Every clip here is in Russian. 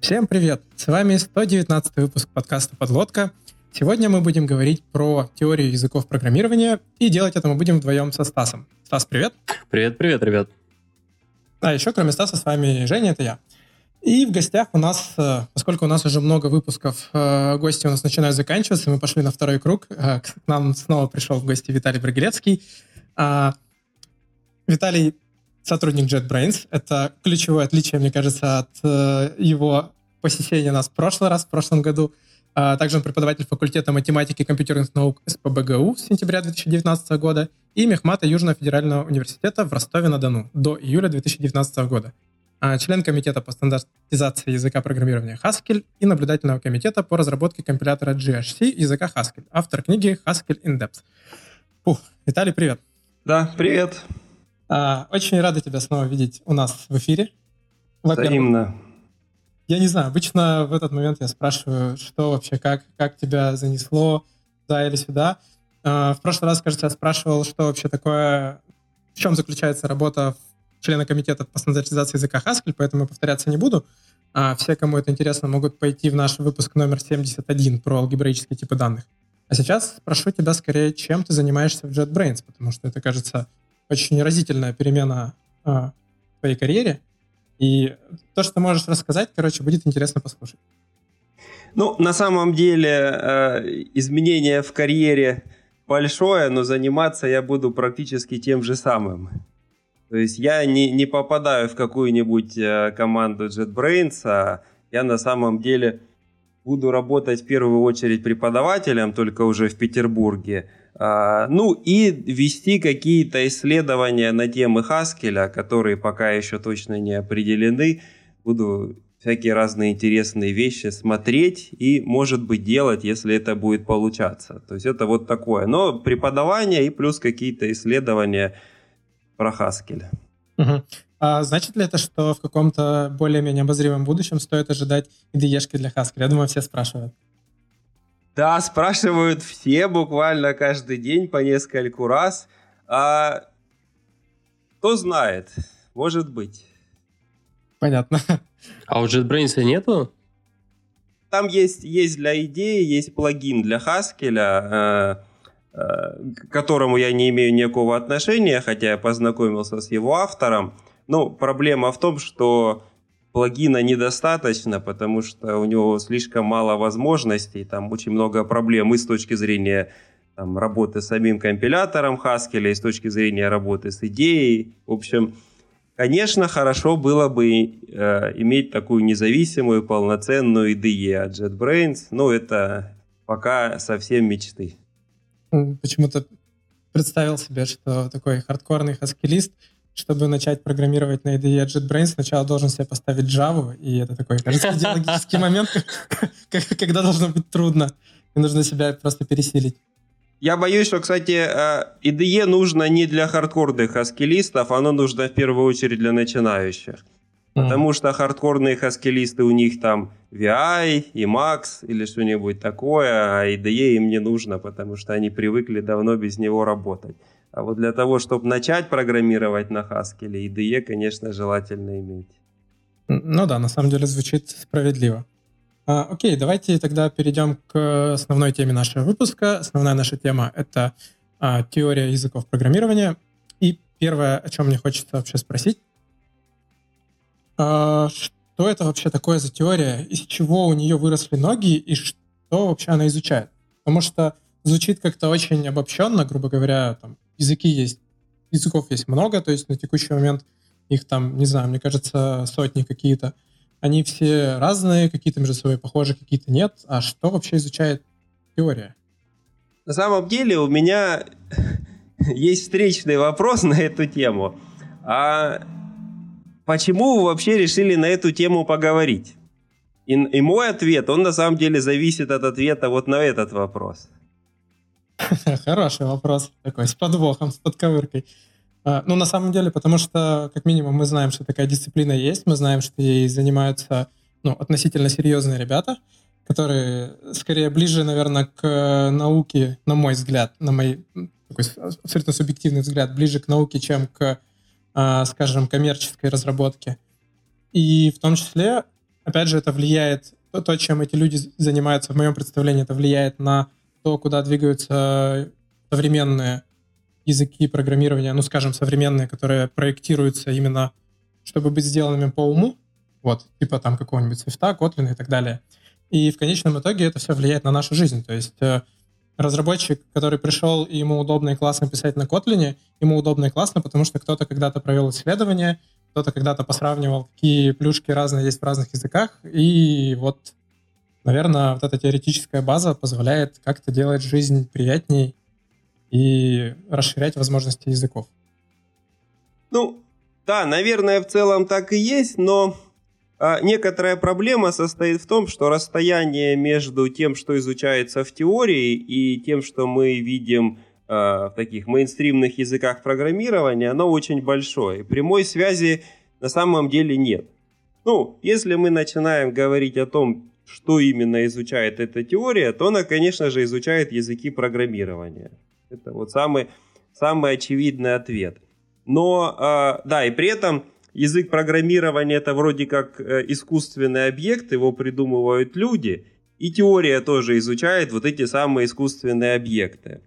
Всем привет! С вами 119 выпуск подкаста «Подлодка». Сегодня мы будем говорить про теорию языков программирования, и делать это мы будем вдвоем со Стасом. Стас, привет! Привет-привет, ребят! А еще кроме Стаса с вами Женя, это я. И в гостях у нас, э, поскольку у нас уже много выпусков, э, гости у нас начинают заканчиваться, мы пошли на второй круг. Э, к нам снова пришел в гости Виталий Брагилецкий. А, Виталий сотрудник JetBrains. Это ключевое отличие, мне кажется, от его посещения нас в прошлый раз, в прошлом году. А, также он преподаватель факультета математики и компьютерных наук СПБГУ с сентября 2019 года и мехмата Южного федерального университета в Ростове-на-Дону до июля 2019 года. А, член комитета по стандартизации языка программирования Haskell и наблюдательного комитета по разработке компилятора GHC языка Haskell, автор книги Haskell in Depth. Фух, Виталий, привет. Да, привет. А, очень рада тебя снова видеть у нас в эфире. Взаимно. Я не знаю, обычно в этот момент я спрашиваю, что вообще, как, как тебя занесло, да или сюда. А, в прошлый раз, кажется, я спрашивал, что вообще такое, в чем заключается работа члена комитета по стандартизации языка Haskell, поэтому повторяться не буду. А все, кому это интересно, могут пойти в наш выпуск номер 71 про алгебраические типы данных. А сейчас спрошу тебя скорее, чем ты занимаешься в JetBrains, потому что это, кажется, очень разительная перемена а, в твоей карьере. И то, что можешь рассказать, короче, будет интересно послушать. Ну, на самом деле, э, изменение в карьере большое, но заниматься я буду практически тем же самым. То есть я не, не попадаю в какую-нибудь э, команду JetBrains, а я на самом деле буду работать в первую очередь преподавателем, только уже в Петербурге. А, ну и вести какие-то исследования на темы Хаскеля, которые пока еще точно не определены. Буду всякие разные интересные вещи смотреть и, может быть, делать, если это будет получаться. То есть это вот такое. Но преподавание и плюс какие-то исследования – про Haskell. Угу. А значит ли это, что в каком-то более-менее обозримом будущем стоит ожидать IDE для Haskell? Я думаю, все спрашивают. Да, спрашивают все буквально каждый день по нескольку раз. А кто знает, может быть. Понятно. А у JetBrains нету? Там есть, есть для идеи, есть плагин для Haskell, э, Э, к которому я не имею никакого отношения, хотя я познакомился с его автором. Но проблема в том, что плагина недостаточно, потому что у него слишком мало возможностей, там очень много проблем и с точки зрения там, работы с самим компилятором Haskell, и с точки зрения работы с идеей. В общем, конечно, хорошо было бы э, иметь такую независимую, полноценную IDE от JetBrains, но это пока совсем мечты почему-то представил себе, что такой хардкорный хаскилист, чтобы начать программировать на IDE JetBrains, сначала должен себе поставить Java, и это такой, кажется, идеологический момент, когда должно быть трудно, и нужно себя просто пересилить. Я боюсь, что, кстати, IDE э, нужно не для хардкорных хаскилистов, оно нужно в первую очередь для начинающих. Потому что хардкорные хаскилисты у них там VI и Max или что-нибудь такое, а IDE им не нужно, потому что они привыкли давно без него работать. А вот для того, чтобы начать программировать на Haskell, IDE, конечно, желательно иметь. Ну да, на самом деле звучит справедливо. А, окей, давайте тогда перейдем к основной теме нашего выпуска. Основная наша тема — это а, теория языков программирования. И первое, о чем мне хочется вообще спросить, а, что это вообще такое за теория, из чего у нее выросли ноги и что вообще она изучает. Потому что звучит как-то очень обобщенно, грубо говоря, там языки есть, языков есть много, то есть на текущий момент их там, не знаю, мне кажется, сотни какие-то. Они все разные, какие-то между собой похожи, какие-то нет. А что вообще изучает теория? На самом деле у меня есть встречный вопрос на эту тему. А почему вы вообще решили на эту тему поговорить? И, и мой ответ, он на самом деле зависит от ответа вот на этот вопрос. Хороший вопрос такой, с подвохом, с подковыркой. А, ну, на самом деле, потому что, как минимум, мы знаем, что такая дисциплина есть, мы знаем, что ей занимаются ну, относительно серьезные ребята, которые скорее ближе, наверное, к науке, на мой взгляд, на мой такой абсолютно субъективный взгляд, ближе к науке, чем к а, скажем, коммерческой разработки. И в том числе опять же, это влияет, то, то, чем эти люди занимаются, в моем представлении, это влияет на то, куда двигаются современные языки программирования, ну, скажем, современные, которые проектируются именно, чтобы быть сделанными по уму, вот, типа там какого-нибудь Свифта, Kotlin и так далее. И в конечном итоге это все влияет на нашу жизнь. То есть э, разработчик, который пришел, и ему удобно и классно писать на Kotlin, ему удобно и классно, потому что кто-то когда-то провел исследование, кто-то когда-то посравнивал, какие плюшки разные есть в разных языках, и вот, наверное, вот эта теоретическая база позволяет как-то делать жизнь приятней и расширять возможности языков. Ну, да, наверное, в целом так и есть, но а, некоторая проблема состоит в том, что расстояние между тем, что изучается в теории, и тем, что мы видим а, в таких мейнстримных языках программирования, оно очень большое. Прямой связи на самом деле нет. Ну, если мы начинаем говорить о том, что именно изучает эта теория, то она, конечно же, изучает языки программирования. Это вот самый, самый очевидный ответ. Но, э, да, и при этом язык программирования это вроде как э, искусственный объект, его придумывают люди, и теория тоже изучает вот эти самые искусственные объекты.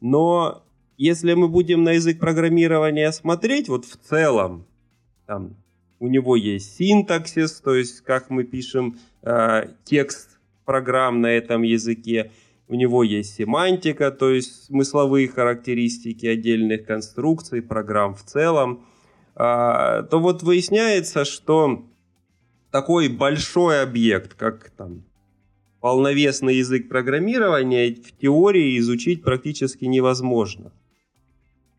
Но если мы будем на язык программирования смотреть, вот в целом, там, у него есть синтаксис, то есть как мы пишем э, текст программ на этом языке, у него есть семантика, то есть смысловые характеристики отдельных конструкций, программ в целом, а, то вот выясняется, что такой большой объект, как там полновесный язык программирования, в теории изучить практически невозможно.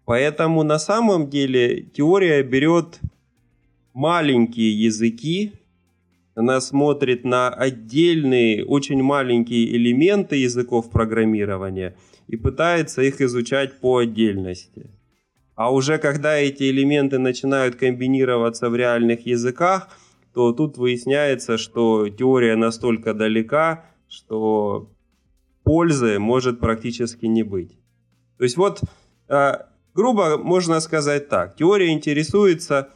Поэтому на самом деле теория берет маленькие языки, она смотрит на отдельные, очень маленькие элементы языков программирования и пытается их изучать по отдельности. А уже когда эти элементы начинают комбинироваться в реальных языках, то тут выясняется, что теория настолько далека, что пользы может практически не быть. То есть вот, э, грубо можно сказать так, теория интересуется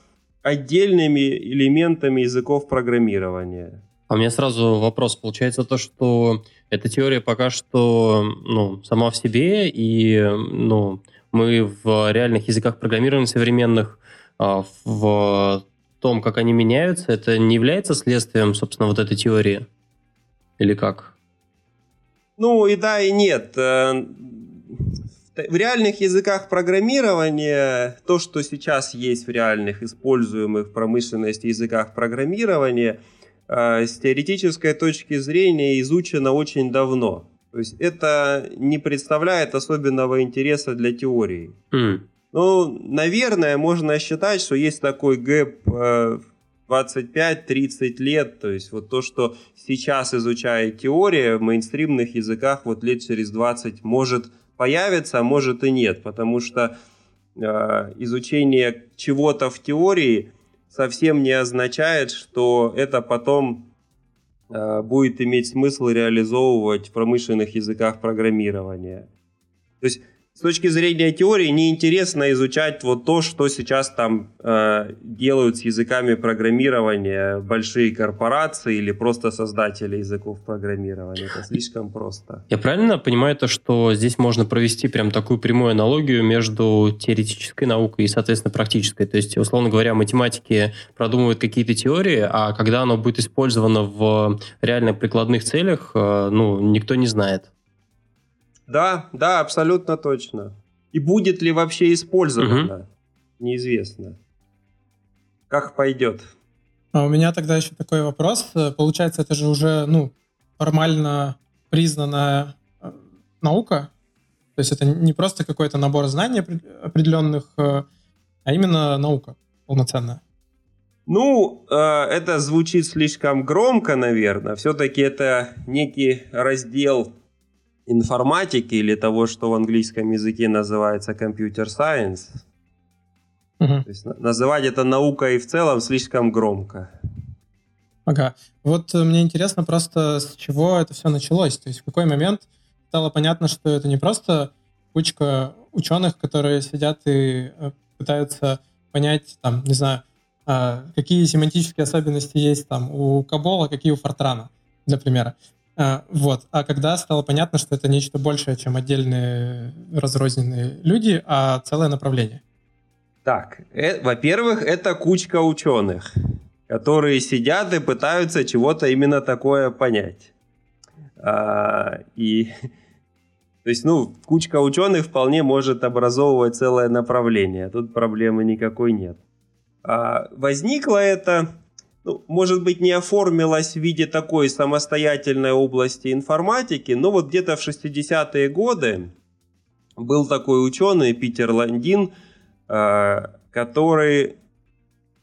отдельными элементами языков программирования. А у меня сразу вопрос. Получается то, что эта теория пока что ну, сама в себе, и ну, мы в реальных языках программирования современных, а, в том, как они меняются, это не является следствием, собственно, вот этой теории? Или как? Ну и да, и нет. Э, в реальных языках программирования, то, что сейчас есть в реальных используемых в промышленности языках программирования, э, с теоретической точки зрения изучено очень давно. То есть это не представляет особенного интереса для теории. Mm. Ну, наверное, можно считать, что есть такой гэп 25-30 лет, то есть вот то, что сейчас изучает теория в мейнстримных языках, вот лет через 20 может появится, а может и нет, потому что э, изучение чего-то в теории совсем не означает, что это потом э, будет иметь смысл реализовывать в промышленных языках программирования. То есть с точки зрения теории неинтересно изучать вот то, что сейчас там э, делают с языками программирования большие корпорации или просто создатели языков программирования. Это слишком просто. Я правильно понимаю то, что здесь можно провести прям такую прямую аналогию между теоретической наукой и, соответственно, практической? То есть, условно говоря, математики продумывают какие-то теории, а когда оно будет использовано в реально прикладных целях, э, ну, никто не знает. Да, да, абсолютно точно. И будет ли вообще использовано, угу. неизвестно. Как пойдет. А у меня тогда еще такой вопрос. Получается, это же уже ну, формально признанная э, наука. То есть это не просто какой-то набор знаний определенных, э, а именно наука полноценная. Ну, э, это звучит слишком громко, наверное. Все-таки это некий раздел информатики или того, что в английском языке называется computer science. Угу. То есть называть это наукой в целом слишком громко. Ага. Вот э, мне интересно просто, с чего это все началось. То есть в какой момент стало понятно, что это не просто кучка ученых, которые сидят и э, пытаются понять, там, не знаю, а, какие семантические особенности есть там у Кабола, какие у Фортрана, для примера. А, вот. А когда стало понятно, что это нечто большее, чем отдельные разрозненные люди, а целое направление? Так, э, во-первых, это кучка ученых, которые сидят и пытаются чего-то именно такое понять. А, и то есть, ну, кучка ученых вполне может образовывать целое направление. Тут проблемы никакой нет. А, возникло это, ну, может быть, не оформилось в виде такой самостоятельной области информатики, но вот где-то в 60-е годы был такой ученый Питер Ландин, а, который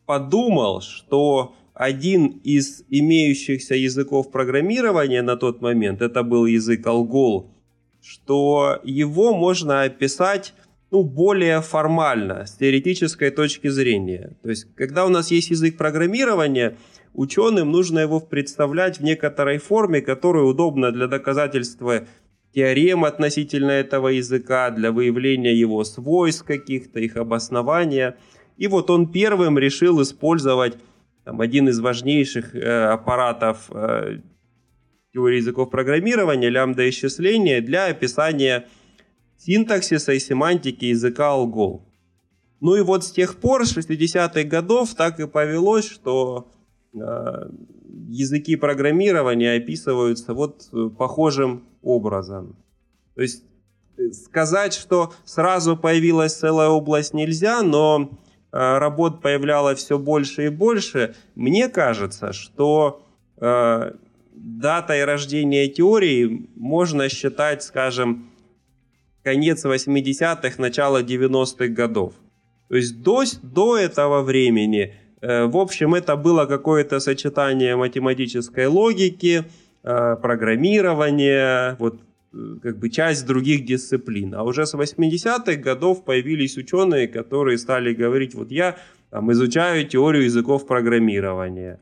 подумал, что один из имеющихся языков программирования на тот момент, это был язык Algol, что его можно описать ну, более формально, с теоретической точки зрения. То есть, когда у нас есть язык программирования, ученым нужно его представлять в некоторой форме, которая удобна для доказательства теорем относительно этого языка, для выявления его свойств каких-то, их обоснования. И вот он первым решил использовать там, один из важнейших э, аппаратов э, теории языков программирования, лямбда-исчисления, для описания синтаксиса и семантики языка Algol. Ну и вот с тех пор, с 60-х годов, так и повелось, что э, языки программирования описываются вот э, похожим образом. То есть э, сказать, что сразу появилась целая область нельзя, но э, работ появлялось все больше и больше. Мне кажется, что э, датой рождения теории можно считать, скажем, конец 80-х, начало 90-х годов. То есть до, до этого времени, э, в общем, это было какое-то сочетание математической логики, э, программирования, вот э, как бы часть других дисциплин. А уже с 80-х годов появились ученые, которые стали говорить, вот я там, изучаю теорию языков программирования.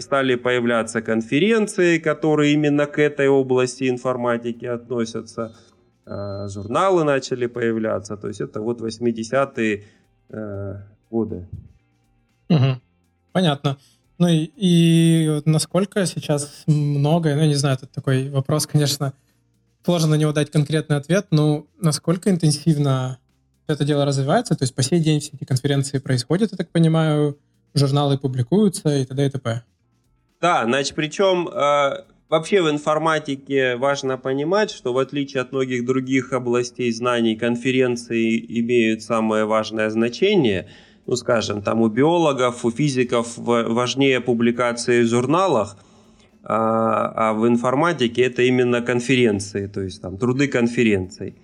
Стали появляться конференции, которые именно к этой области информатики относятся – журналы начали появляться. То есть это вот 80-е э, годы. Угу. Понятно. Ну и, и насколько сейчас много, ну не знаю, это такой вопрос, конечно, сложно на него дать конкретный ответ, но насколько интенсивно это дело развивается, то есть по сей день все эти конференции происходят, я так понимаю, журналы публикуются и т.д. и т.п. Да, значит, причем э, Вообще в информатике важно понимать, что в отличие от многих других областей знаний, конференции имеют самое важное значение. Ну, скажем, там у биологов, у физиков важнее публикации в журналах, а, а в информатике это именно конференции, то есть там труды конференций.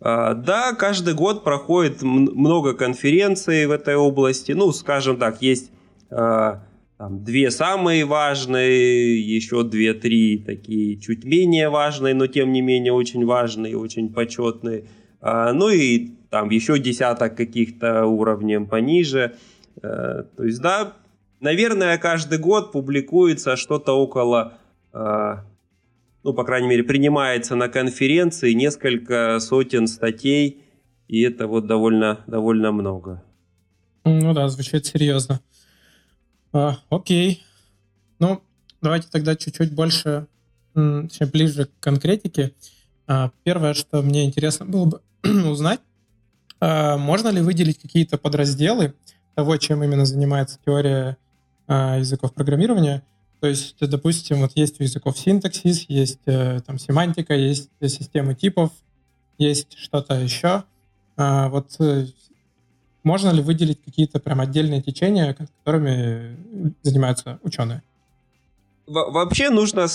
А, да, каждый год проходит много конференций в этой области. Ну, скажем так, есть а, там, две самые важные, еще две-три такие чуть менее важные, но тем не менее очень важные, очень почетные. А, ну и там еще десяток каких-то уровнем пониже. А, то есть, да, наверное, каждый год публикуется что-то около, а, ну, по крайней мере, принимается на конференции несколько сотен статей, и это вот довольно, довольно много. Ну да, звучит серьезно. А, окей. Ну, давайте тогда чуть-чуть больше, точнее, ближе к конкретике. А, первое, что мне интересно было бы узнать, а, можно ли выделить какие-то подразделы того, чем именно занимается теория а, языков программирования? То есть, допустим, вот есть у языков синтаксис, есть э, там семантика, есть системы типов, есть что-то еще. А, вот э, можно ли выделить какие-то прям отдельные течения, которыми занимаются ученые? Во вообще нужно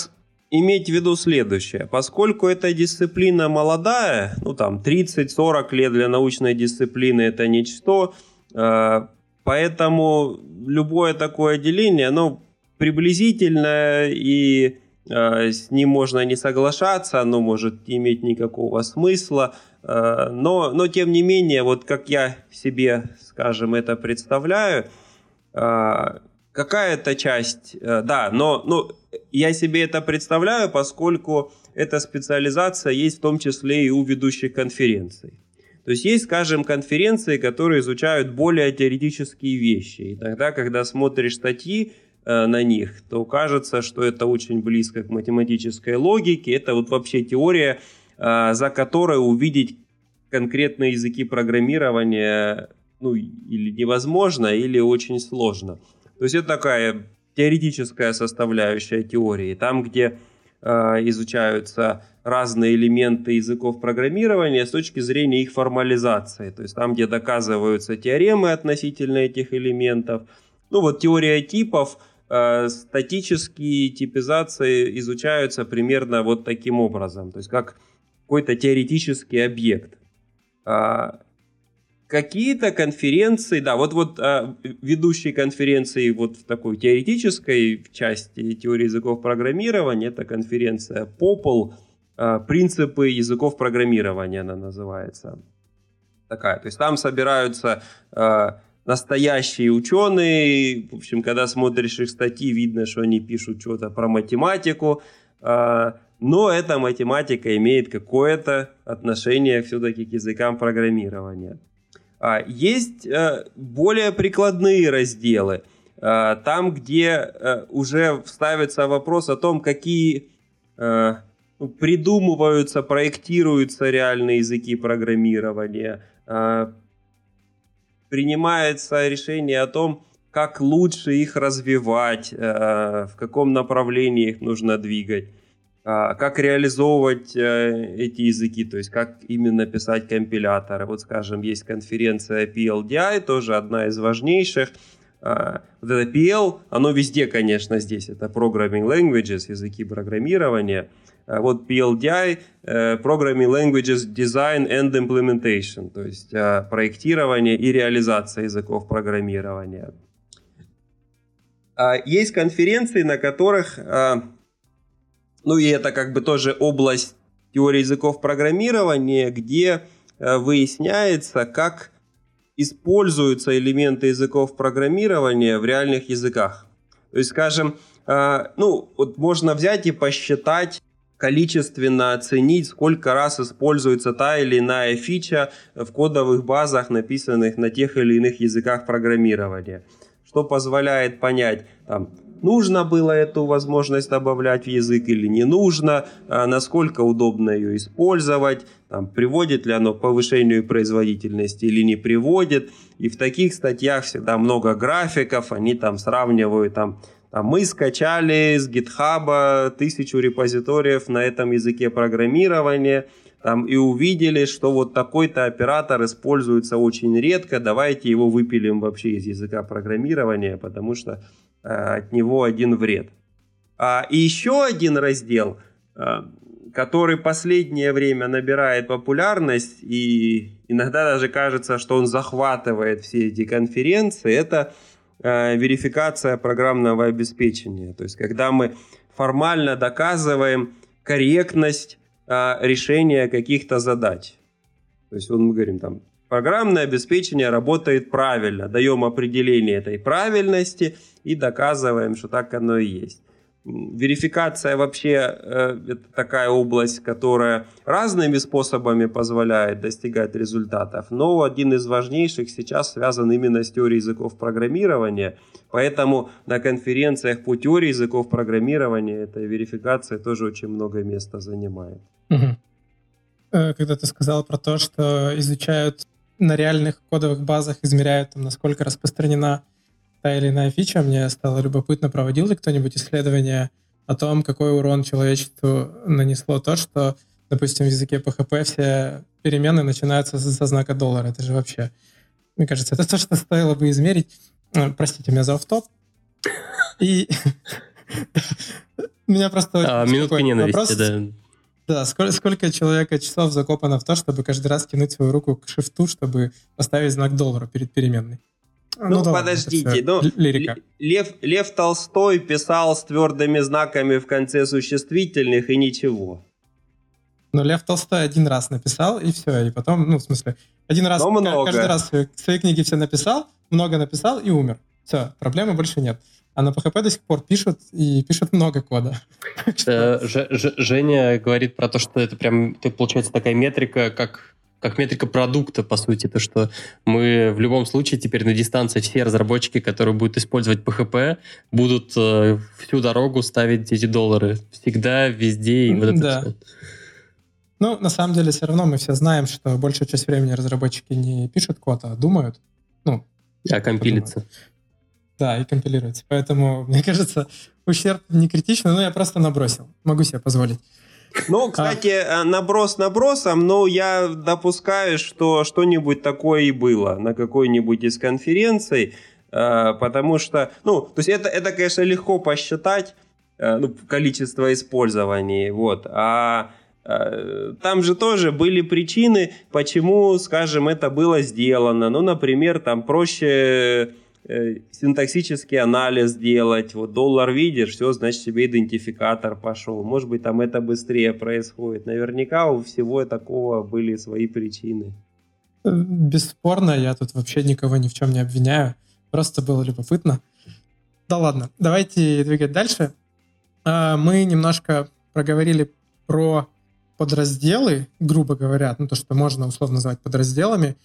иметь в виду следующее. Поскольку эта дисциплина молодая, ну там 30-40 лет для научной дисциплины это ничто, э, поэтому любое такое отделение, оно приблизительное и э, с ним можно не соглашаться, оно может иметь никакого смысла – но, но тем не менее, вот как я себе, скажем, это представляю, э, какая-то часть, э, да, но, но я себе это представляю, поскольку эта специализация есть в том числе и у ведущих конференций. То есть есть, скажем, конференции, которые изучают более теоретические вещи. И тогда, когда смотришь статьи э, на них, то кажется, что это очень близко к математической логике. Это вот вообще теория, э, за которой увидеть конкретные языки программирования ну, или невозможно, или очень сложно. То есть это такая теоретическая составляющая теории. Там, где э, изучаются разные элементы языков программирования с точки зрения их формализации. То есть там, где доказываются теоремы относительно этих элементов. Ну вот теория типов, э, статические типизации изучаются примерно вот таким образом. То есть как какой-то теоретический объект. А, какие-то конференции, да, вот, вот а, ведущие конференции вот в такой теоретической части теории языков программирования, это конференция POPL, а, принципы языков программирования она называется. Такая, то есть там собираются а, настоящие ученые, в общем, когда смотришь их статьи, видно, что они пишут что-то про математику, а, но эта математика имеет какое-то отношение все-таки к языкам программирования. А, есть э, более прикладные разделы, э, там, где э, уже ставится вопрос о том, какие ну, придумываются, проектируются реальные языки программирования, принимается решение о том, как лучше их развивать, в каком направлении их нужно двигать. А, как реализовывать э, эти языки, то есть как именно писать компиляторы. Вот, скажем, есть конференция PLDI, тоже одна из важнейших. А, вот это PL, оно везде, конечно, здесь. Это Programming Languages, языки программирования. А вот PLDI, э, Programming Languages Design and Implementation, то есть проектирование и реализация языков программирования. Есть конференции, на которых ну и это как бы тоже область теории языков программирования, где э, выясняется, как используются элементы языков программирования в реальных языках. То есть, скажем, э, ну, вот можно взять и посчитать количественно оценить, сколько раз используется та или иная фича в кодовых базах, написанных на тех или иных языках программирования. Что позволяет понять, там, нужно было эту возможность добавлять в язык или не нужно, а насколько удобно ее использовать, там, приводит ли оно к повышению производительности или не приводит. И в таких статьях всегда много графиков, они там сравнивают там, там, мы скачали с GitHub тысячу репозиториев на этом языке программирования, там, и увидели, что вот такой-то оператор используется очень редко, давайте его выпилим вообще из языка программирования, потому что от него один вред. А, и еще один раздел, э, который последнее время набирает популярность и иногда даже кажется, что он захватывает все эти конференции, это э, верификация программного обеспечения. То есть когда мы формально доказываем корректность решения каких-то задач. То есть вот мы говорим там, программное обеспечение работает правильно, даем определение этой правильности и доказываем, что так оно и есть. Верификация вообще э, это такая область, которая разными способами позволяет достигать результатов, но один из важнейших сейчас связан именно с теорией языков программирования, поэтому на конференциях по теории языков программирования эта верификация тоже очень много места занимает. Угу. Когда ты сказал про то, что изучают на реальных кодовых базах, измеряют, там, насколько распространена та или иная фича, мне стало любопытно, проводил ли кто-нибудь исследование о том, какой урон человечеству нанесло то, что, допустим, в языке PHP все перемены начинаются со знака доллара. Это же вообще, мне кажется, это то, что стоило бы измерить. Э, простите меня за автоп. И меня просто... А, минутка ненависти, да. Да, сколько, сколько человека часов закопано в то, чтобы каждый раз кинуть свою руку к шифту, чтобы поставить знак доллара перед переменной. Ну, ну подождите, ну, лирика. Лев, Лев Толстой писал с твердыми знаками в конце существительных и ничего. Ну, Лев Толстой один раз написал, и все. И потом, ну, в смысле, один раз, Но много. каждый раз свои, свои книги все написал, много написал и умер. Все, проблемы больше нет. А на PHP до сих пор пишут, и пишут много кода. Э, Женя говорит про то, что это прям, получается такая метрика, как как метрика продукта, по сути, то, что мы в любом случае теперь на дистанции все разработчики, которые будут использовать PHP, будут э, всю дорогу ставить эти доллары. Всегда, везде и вот это да. все. Ну, на самом деле, все равно мы все знаем, что большую часть времени разработчики не пишут код, а думают. Ну, а компилится. Да, и компилируется. Поэтому, мне кажется, ущерб не критичный, но я просто набросил. Могу себе позволить. Ну, а. кстати, а. наброс набросом, но я допускаю, что что-нибудь такое и было на какой-нибудь из конференций, а, потому что, ну, то есть это, это конечно, легко посчитать, ну, количество использований, вот, а там же тоже были причины, почему, скажем, это было сделано. Ну, например, там проще Э, синтаксический анализ делать, вот доллар видишь, все, значит тебе идентификатор пошел. Может быть, там это быстрее происходит. Наверняка у всего такого были свои причины. Э, бесспорно, я тут вообще никого ни в чем не обвиняю. Просто было любопытно. Да ладно, давайте двигать дальше. А, мы немножко проговорили про подразделы, грубо говоря, ну то, что можно условно назвать подразделами.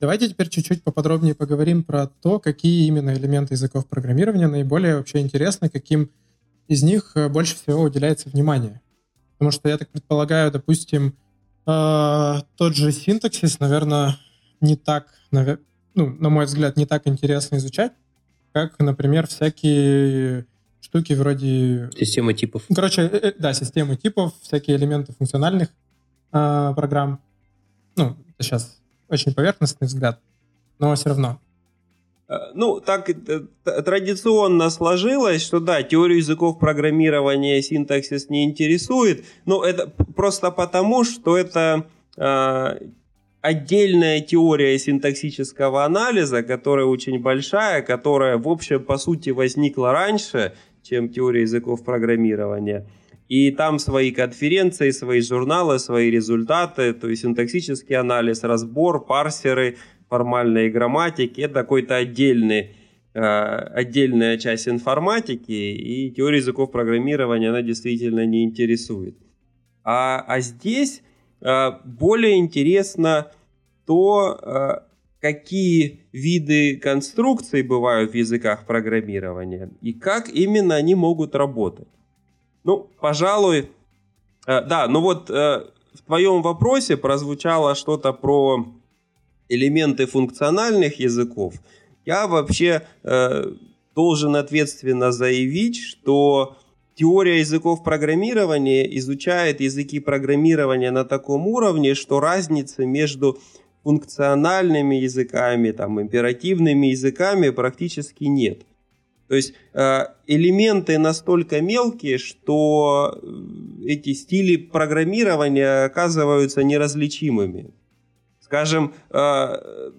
Давайте теперь чуть-чуть поподробнее поговорим про то, какие именно элементы языков программирования наиболее вообще интересны, каким из них э, больше всего уделяется внимание. Потому что я так предполагаю, допустим, э, тот же синтаксис, наверное, не так, ну, на мой взгляд, не так интересно изучать, как, например, всякие штуки вроде... Системы типов. Короче, э, да, системы типов, всякие элементы функциональных программ. Ну, сейчас очень поверхностный взгляд, но все равно. Э, ну, так э, традиционно сложилось, что да, теорию языков программирования синтаксис не интересует, но это просто потому, что это э, отдельная теория синтаксического анализа, которая очень большая, которая, в общем, по сути, возникла раньше, чем теория языков программирования – и там свои конференции, свои журналы, свои результаты, то есть синтаксический анализ, разбор, парсеры, формальные грамматики. Это какой-то отдельный э, отдельная часть информатики, и теория языков программирования она действительно не интересует. А, а здесь э, более интересно то, э, какие виды конструкций бывают в языках программирования и как именно они могут работать. Ну, пожалуй, э, да, ну вот э, в твоем вопросе прозвучало что-то про элементы функциональных языков. Я вообще э, должен ответственно заявить, что теория языков программирования изучает языки программирования на таком уровне, что разницы между функциональными языками, там, императивными языками практически нет. То есть э, элементы настолько мелкие, что э, эти стили программирования оказываются неразличимыми. Скажем, э,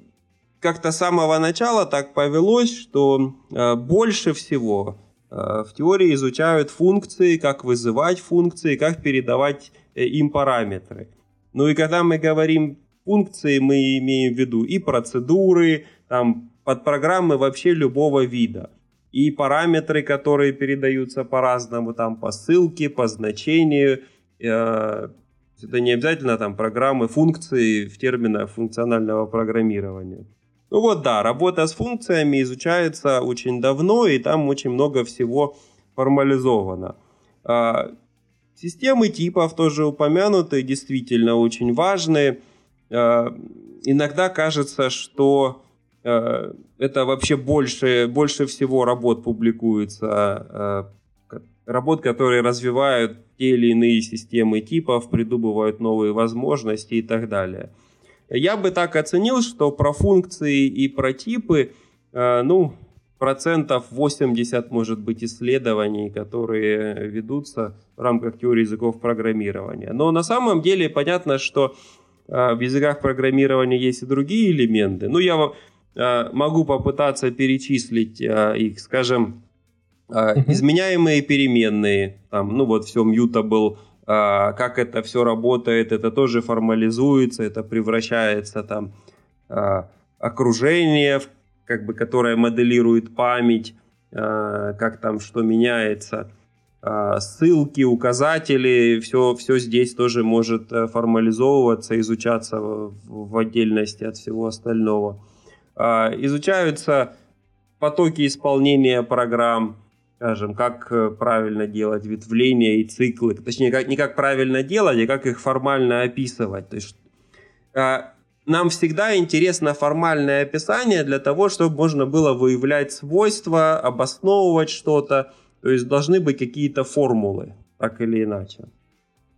как-то с самого начала так повелось, что больше всего в теории изучают функции, как вызывать функции, как передавать им параметры. Ну и когда мы говорим функции, мы имеем в виду и процедуры, там, подпрограммы вообще любого вида и параметры, которые передаются по-разному, там по ссылке, по значению. Э, это не обязательно там программы, функции в терминах функционального программирования. Ну вот да, работа с функциями изучается очень давно, и там очень много всего формализовано. А, системы типов тоже упомянуты, действительно очень важные. А, иногда кажется, что Э, это вообще больше, больше всего работ публикуется, э, работ, которые развивают те или иные системы типов, придумывают новые возможности и так далее. Я бы так оценил, что про функции и про типы, э, ну, процентов 80, может быть, исследований, которые ведутся в рамках теории языков программирования. Но на самом деле понятно, что в языках программирования есть и другие элементы. Ну, я Э, могу попытаться перечислить э, их, скажем, э, изменяемые переменные, там, ну вот все mutable, как это все работает, это тоже формализуется, это превращается там окружение, как бы, которое моделирует память, как там что меняется. ссылки, указатели, все, все здесь тоже может э, формализовываться, изучаться в отдельности от всего остального. А, изучаются потоки исполнения программ, скажем, как э, правильно делать ветвления и циклы, точнее, как, не как правильно делать, а как их формально описывать. То есть а, нам всегда интересно формальное описание для того, чтобы можно было выявлять свойства, обосновывать что-то. То есть должны быть какие-то формулы, так или иначе.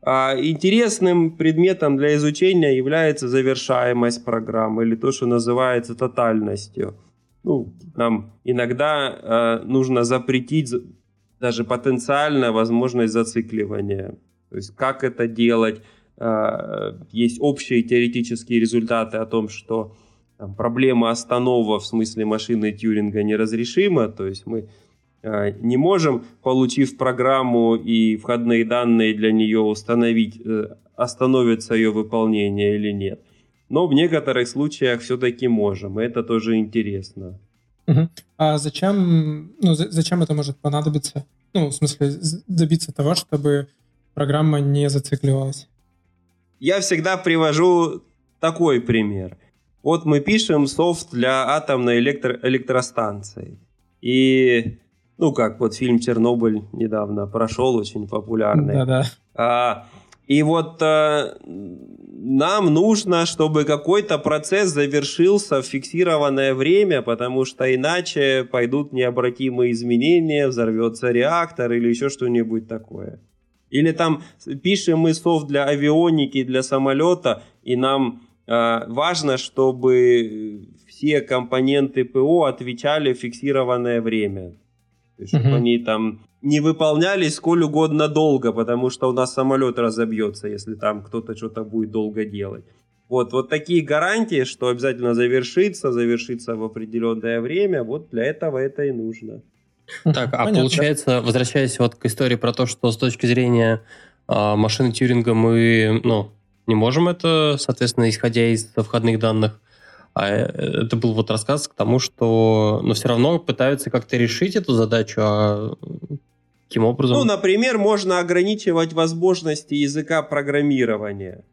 А интересным предметом для изучения является завершаемость программы или то, что называется тотальностью. Ну, нам иногда э, нужно запретить даже потенциально возможность зацикливания. То есть как это делать, Э, есть общие теоретические результаты о том, что там, проблема останова в смысле машины Тьюринга неразрешима, то есть мы не можем, получив программу и входные данные для нее, установить, э, остановится ее выполнение или нет. Но в некоторых случаях все-таки можем, и это тоже интересно. Угу. А зачем, ну, зачем это может понадобиться? Ну, в смысле, добиться того, чтобы программа не зацикливалась? я всегда привожу такой пример. Вот мы пишем софт для атомной электро- электростанции. И, ну, как вот фильм «Чернобыль» недавно прошел, очень популярный. Да-да. А, и вот а, нам нужно, чтобы какой-то процесс завершился в фиксированное время, потому что иначе пойдут необратимые изменения, взорвется реактор или еще что-нибудь такое. Или там пишем мы софт для авионики, для самолета, и нам э, важно, чтобы все компоненты ПО отвечали в фиксированное время. То есть, чтобы uh-huh. они там не выполнялись сколь угодно долго, потому что у нас самолет разобьется, если там кто-то что-то будет долго делать. Вот, вот такие гарантии, что обязательно завершится, завершится в определенное время, вот для этого это и нужно. Так, а Понятно. получается, возвращаясь вот к истории про то, что с точки зрения э, машины Тьюринга мы, ну, не можем это, соответственно, исходя из входных данных, а э, это был вот рассказ к тому, что, но все равно пытаются как-то решить эту задачу, а каким образом? Ну, например, можно ограничивать возможности языка программирования.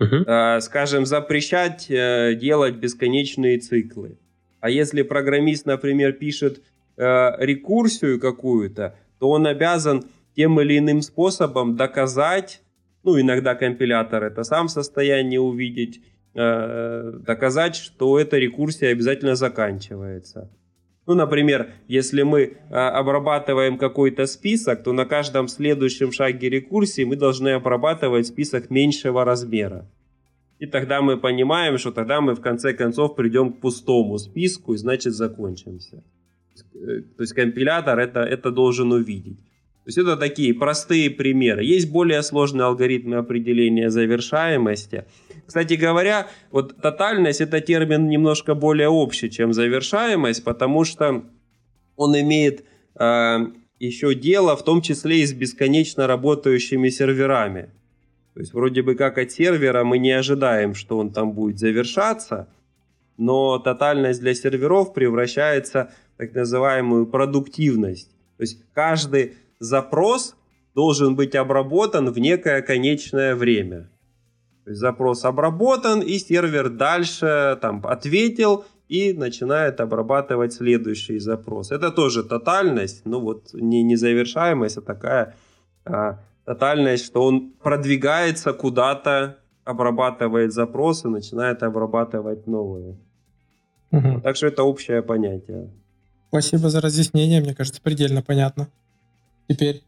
Uh-huh. Э, скажем, запрещать э, делать бесконечные циклы. А если программист, например, пишет э, рекурсию какую-то, то он обязан тем или иным способом доказать, ну, иногда компилятор это сам в состоянии увидеть, доказать, что эта рекурсия обязательно заканчивается. Ну, например, если мы э, обрабатываем какой-то список, то на каждом следующем шаге рекурсии мы должны обрабатывать список меньшего размера. И тогда мы понимаем, что тогда мы в конце концов придем к пустому списку и значит закончимся. Э, то есть компилятор это, это должен увидеть. Есть это такие простые примеры. Есть более сложные алгоритмы определения завершаемости. Кстати говоря, вот тотальность это термин немножко более общий, чем завершаемость, потому что он имеет э, еще дело в том числе и с бесконечно работающими серверами. То есть вроде бы как от сервера мы не ожидаем, что он там будет завершаться, но тотальность для серверов превращается так называемую продуктивность. То есть каждый запрос должен быть обработан в некое конечное время. То есть запрос обработан, и сервер дальше там, ответил и начинает обрабатывать следующий запрос. Это тоже тотальность, ну вот не незавершаемость, а такая а, тотальность, что он продвигается куда-то, обрабатывает запросы, начинает обрабатывать новые. Угу. Так что это общее понятие. Спасибо за разъяснение, мне кажется, предельно понятно. Теперь.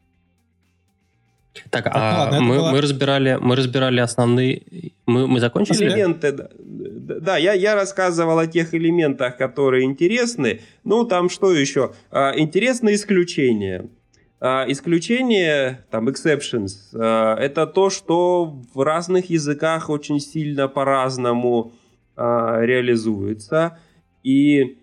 Так, так а ладно, мы, была... мы, разбирали, мы разбирали основные... Мы, мы закончили? Элементы, да. Да, я, я рассказывал о тех элементах, которые интересны. Ну, там что еще? А, интересны исключения. А, исключения, там, exceptions, а, это то, что в разных языках очень сильно по-разному а, реализуется. И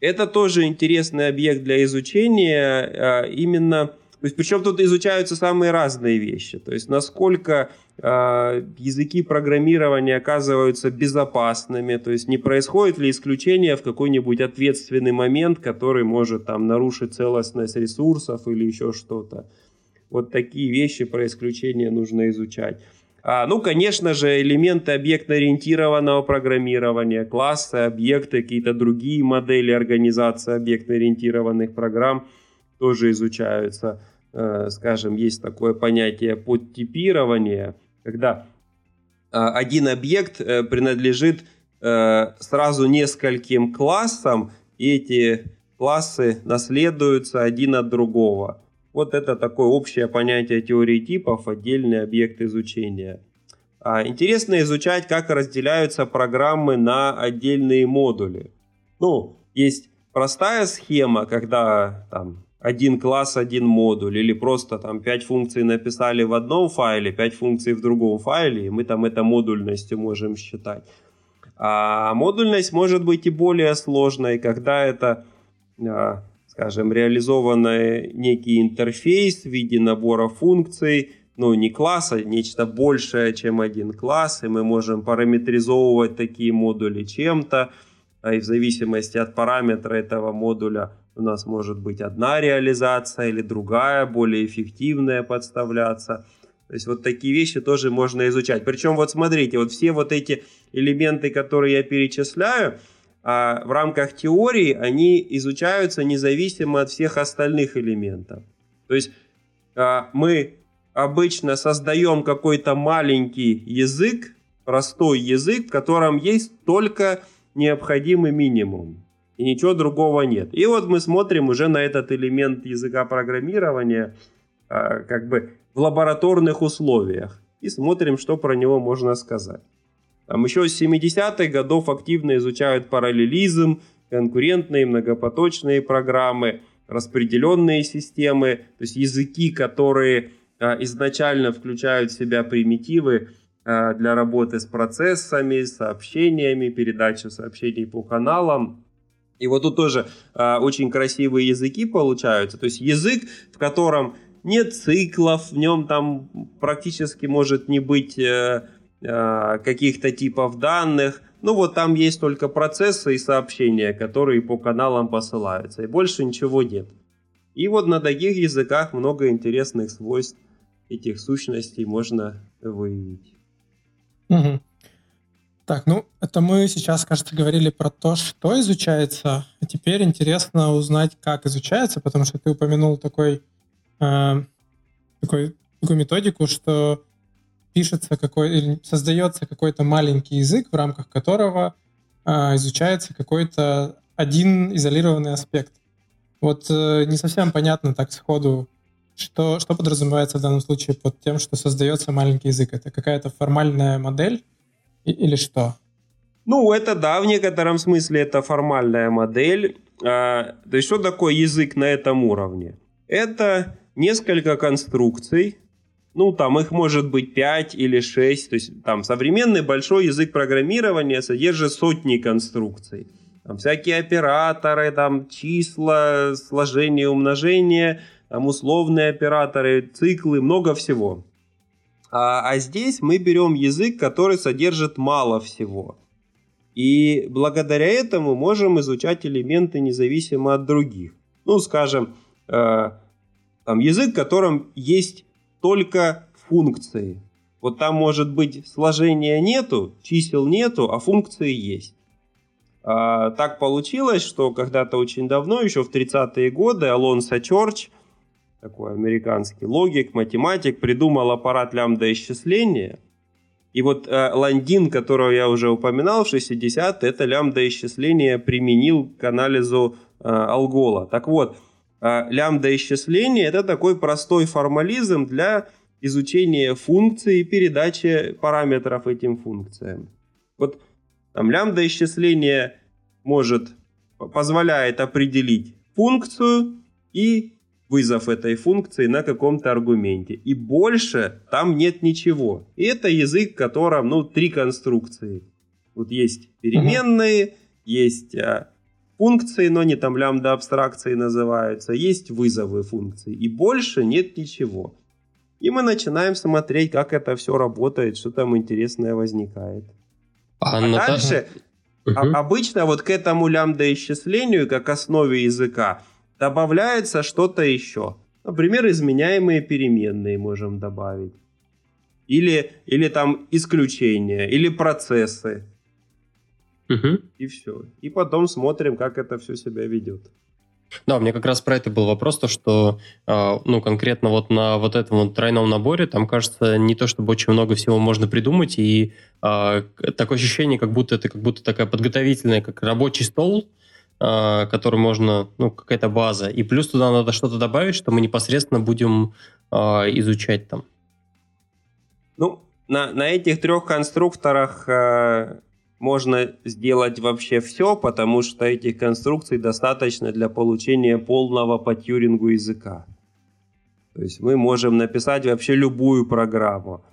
это тоже интересный объект для изучения, а, именно, то есть причем тут изучаются самые разные вещи, то есть насколько а, языки программирования оказываются безопасными, то есть не происходит ли исключение в какой-нибудь ответственный момент, который может там нарушить целостность ресурсов или еще что-то. Вот такие вещи про исключение нужно изучать. А, ну, конечно же, элементы объектно-ориентированного программирования, классы, объекты, какие-то другие модели организации объектно-ориентированных программ тоже изучаются. Э, скажем, есть такое понятие подтипирования, когда э, один объект э, принадлежит сразу нескольким классам, и эти классы наследуются один от другого. Вот это такое общее понятие теории типов, отдельный объект изучения. А, интересно изучать, как разделяются программы на отдельные модули. Ну, есть простая схема, когда там один класс, один модуль, или просто там пять функций написали в одном файле, пять функций в другом файле, и мы там это модульностью можем считать. А модульность может быть и более сложной, когда это а, скажем, реализованный некий интерфейс в виде набора функций, ну, не класса, нечто большее, чем один класс, и мы можем параметризовывать такие модули чем-то, а и в зависимости от параметра этого модуля у нас может быть одна реализация или другая, более эффективная подставляться. То есть вот такие вещи тоже можно изучать. Причем вот смотрите, вот все вот эти элементы, которые я перечисляю, а в рамках теории они изучаются независимо от всех остальных элементов. То есть а, мы обычно создаем какой-то маленький язык, простой язык, в котором есть только необходимый минимум. И ничего другого нет. И вот мы смотрим уже на этот элемент языка программирования а, как бы в лабораторных условиях. И смотрим, что про него можно сказать. Там еще с 70-х годов активно изучают параллелизм, конкурентные многопоточные программы, распределенные системы, то есть языки, которые а, изначально включают в себя примитивы а, для работы с процессами, сообщениями, передачи сообщений по каналам. И вот тут тоже а, очень красивые языки получаются. То есть язык, в котором нет циклов, в нем там практически может не быть э, Э, каких-то типов данных. Ну вот там есть только процессы и сообщения, которые по каналам посылаются, и больше ничего нет. И вот на таких языках много интересных свойств этих сущностей можно выявить. Угу. Так, ну это мы сейчас, кажется, говорили про то, что изучается, а теперь интересно узнать, как изучается, потому что ты упомянул такой, э, такой, такую методику, что пишется какой или создается какой-то маленький язык, в рамках которого э, изучается какой-то один изолированный аспект. Вот э, не совсем понятно так сходу, что, что подразумевается в данном случае под тем, что создается маленький язык. Это какая-то формальная модель или что? Ну, это да, в некотором смысле это формальная модель. А, то есть, что такое язык на этом уровне? Это несколько конструкций, ну, там их может быть 5 или 6. То есть там современный большой язык программирования содержит сотни конструкций. Там всякие операторы, там числа, сложение, умножение, там условные операторы, циклы, много всего. А, а здесь мы берем язык, который содержит мало всего. И благодаря этому можем изучать элементы независимо от других. Ну, скажем, э, там язык, в котором есть только функции. Вот там может быть сложения нету, чисел нету, а функции есть. А, так получилось, что когда-то очень давно, еще в 30-е годы, Алонсо Чорч, такой американский логик, математик, придумал аппарат лямбда-исчисления. И вот э, Ландин, которого я уже упоминал в 60-е, это лямбда-исчисление применил к анализу э, алгола. Так вот, а, лямбда-исчисление – это такой простой формализм для изучения функций и передачи параметров этим функциям. Вот там лямбда-исчисление может, позволяет определить функцию и вызов этой функции на каком-то аргументе. И больше там нет ничего. И это язык, в котором ну, три конструкции. Вот есть переменные, uh-huh. есть а, функции, но они там лямбда абстракции называются, есть вызовы функций, и больше нет ничего. И мы начинаем смотреть, как это все работает, что там интересное возникает. А, а дальше угу. обычно вот к этому лямбда исчислению, как основе языка, добавляется что-то еще. Например, изменяемые переменные можем добавить. Или, или там исключения, или процессы. Угу. И все. И потом смотрим, как это все себя ведет. Да, у меня как раз про это был вопрос, то что, э, ну, конкретно вот на вот этом вот тройном наборе, там, кажется, не то чтобы очень много всего можно придумать, и э, такое ощущение, как будто это как будто такая подготовительная, как рабочий стол, который можно, ну, какая-то база, и плюс туда надо что-то добавить, что мы непосредственно будем э, изучать там. Ну, на, на этих трех конструкторах э, можно сделать вообще все, потому что этих конструкций достаточно для получения полного по Тьюрингу языка. То есть мы можем написать вообще любую программу.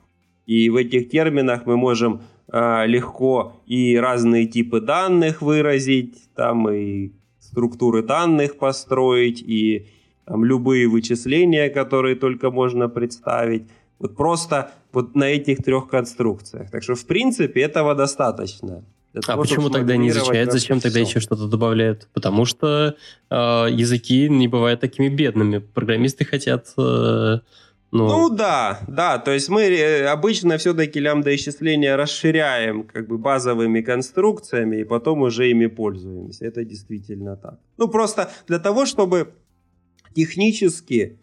И в этих терминах мы можем э, легко и разные типы данных выразить, там и структуры данных построить, и там, любые вычисления, которые только можно представить. Вот просто вот на этих трех конструкциях. Так что, в принципе, этого достаточно. А того, почему тогда не изучают? Зачем тогда еще что-то добавляют? Потому что э, языки не бывают такими бедными. Программисты хотят... Э, ну... ну да, да, то есть мы э, обычно все-таки лямбда-исчисления расширяем как бы базовыми конструкциями и потом уже ими пользуемся. Это действительно так. Ну просто для того, чтобы технически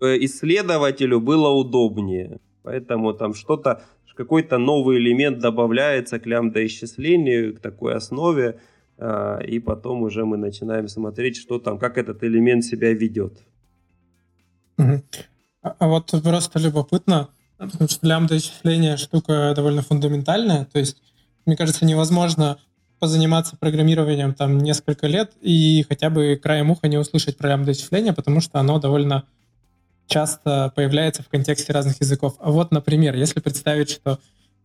э, исследователю было удобнее. Поэтому там что-то, какой-то новый элемент добавляется к лямбда-исчислению, к такой основе, а, и потом уже мы начинаем смотреть, что там, как этот элемент себя ведет. Угу. А вот просто любопытно, потому что лямбда-исчисление штука довольно фундаментальная, то есть, мне кажется, невозможно позаниматься программированием там несколько лет и хотя бы краем уха не услышать про лямбда-исчисление, потому что оно довольно часто появляется в контексте разных языков. А вот, например, если представить, что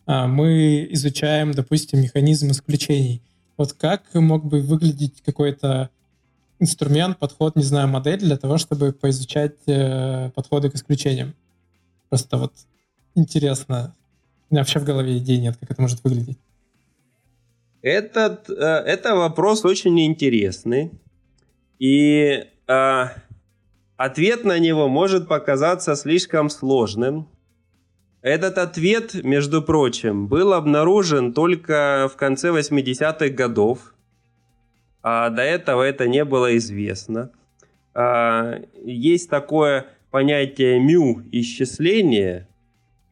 а, мы изучаем, допустим, механизм исключений, вот как мог бы выглядеть какой-то инструмент, подход, не знаю, модель для того, чтобы поизучать э, подходы к исключениям? Просто вот интересно. У меня вообще в голове идей нет, как это может выглядеть. Этот, э, это вопрос очень интересный. И э, Ответ на него может показаться слишком сложным. Этот ответ, между прочим, был обнаружен только в конце 80-х годов, а до этого это не было известно. А, есть такое понятие мю исчисления,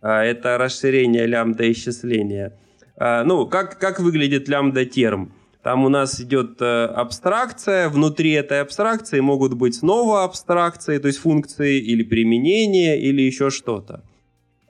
а, это расширение лямбда исчисления. А, ну, как, как выглядит лямбда терм? Там у нас идет э, абстракция, внутри этой абстракции могут быть снова абстракции, то есть функции или применения, или еще что-то.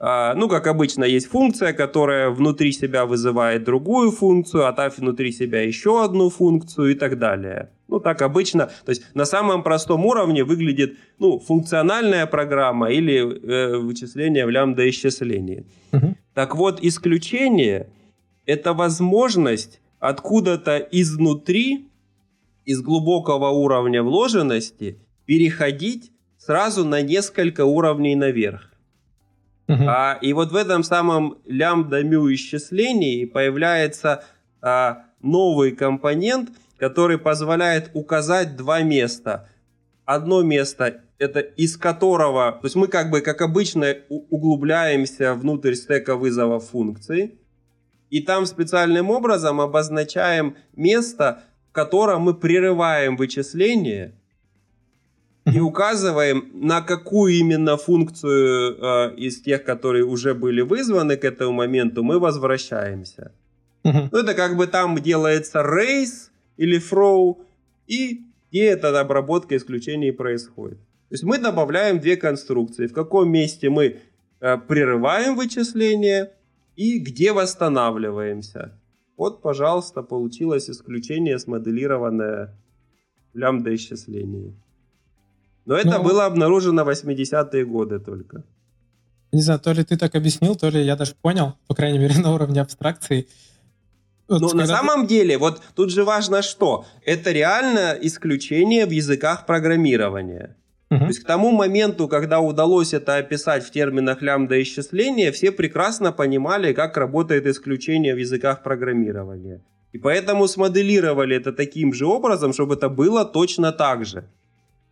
А, ну, как обычно, есть функция, которая внутри себя вызывает другую функцию, а та внутри себя еще одну функцию и так далее. Ну, так обычно. То есть на самом простом уровне выглядит ну, функциональная программа или э, вычисление в лямбда-исчислении. Угу. Так вот, исключение – это возможность откуда-то изнутри, из глубокого уровня вложенности, переходить сразу на несколько уровней наверх. Uh-huh. А, и вот в этом самом лямбда-мю исчислении появляется а, новый компонент, который позволяет указать два места. Одно место это из которого, то есть мы как бы, как обычно, углубляемся внутрь стека вызова функции, и там специальным образом обозначаем место, в котором мы прерываем вычисление и указываем, на какую именно функцию э, из тех, которые уже были вызваны к этому моменту, мы возвращаемся. Ну, это как бы там делается race или throw, и где эта обработка исключений происходит. То есть мы добавляем две конструкции. В каком месте мы э, прерываем вычисление, и где восстанавливаемся. Вот, пожалуйста, получилось исключение, смоделированное в лямбда-исчислении. Но это ну, было обнаружено в 80-е годы только. Не знаю, то ли ты так объяснил, то ли я даже понял, по крайней мере, на уровне абстракции. Вот Но на самом ты... деле, вот тут же важно что? Это реально исключение в языках программирования. Угу. То есть к тому моменту, когда удалось это описать в терминах лямбда-исчисления, все прекрасно понимали, как работает исключение в языках программирования. И поэтому смоделировали это таким же образом, чтобы это было точно так же.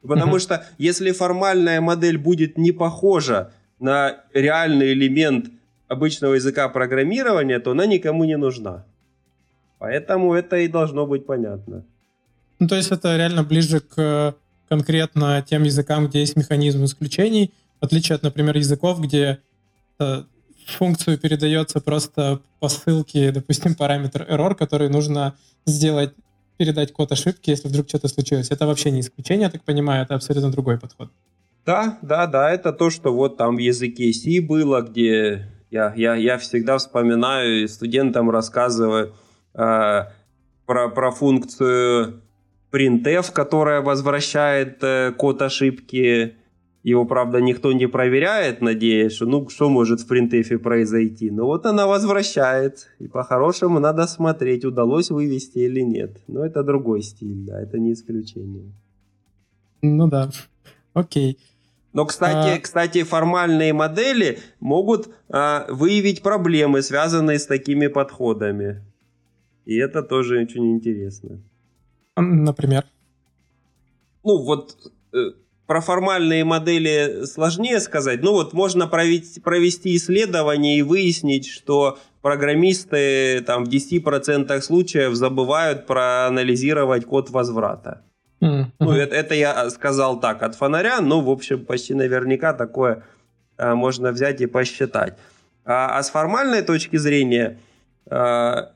Потому что если формальная модель будет не похожа на реальный элемент обычного языка программирования, то она никому не нужна. Поэтому это и должно быть понятно. Ну, то есть это реально ближе к конкретно тем языкам, где есть механизм исключений, в отличие от, например, языков, где э, функцию передается просто по ссылке, допустим, параметр error, который нужно сделать, передать код ошибки, если вдруг что-то случилось. Это вообще не исключение, я так понимаю, это абсолютно другой подход. Да, да, да, это то, что вот там в языке C было, где я, я, я всегда вспоминаю и студентам рассказываю э, про, про функцию printf, которая возвращает э, код ошибки его, правда, никто не проверяет, надеясь, что ну что может в принтефе произойти. Но вот она возвращает. И по-хорошему надо смотреть, удалось вывести или нет. Но это другой стиль, да, это не исключение. Ну да, окей. Но, кстати, а... кстати, формальные модели могут а, выявить проблемы, связанные с такими подходами. И это тоже очень интересно. Например? Ну, вот э, про формальные модели сложнее сказать. Ну вот можно провести, провести исследование и выяснить, что программисты там, в 10% случаев забывают проанализировать код возврата. Mm-hmm. Ну, это, это я сказал так от фонаря, но, в общем, почти наверняка такое а, можно взять и посчитать. А, а с формальной точки зрения, а,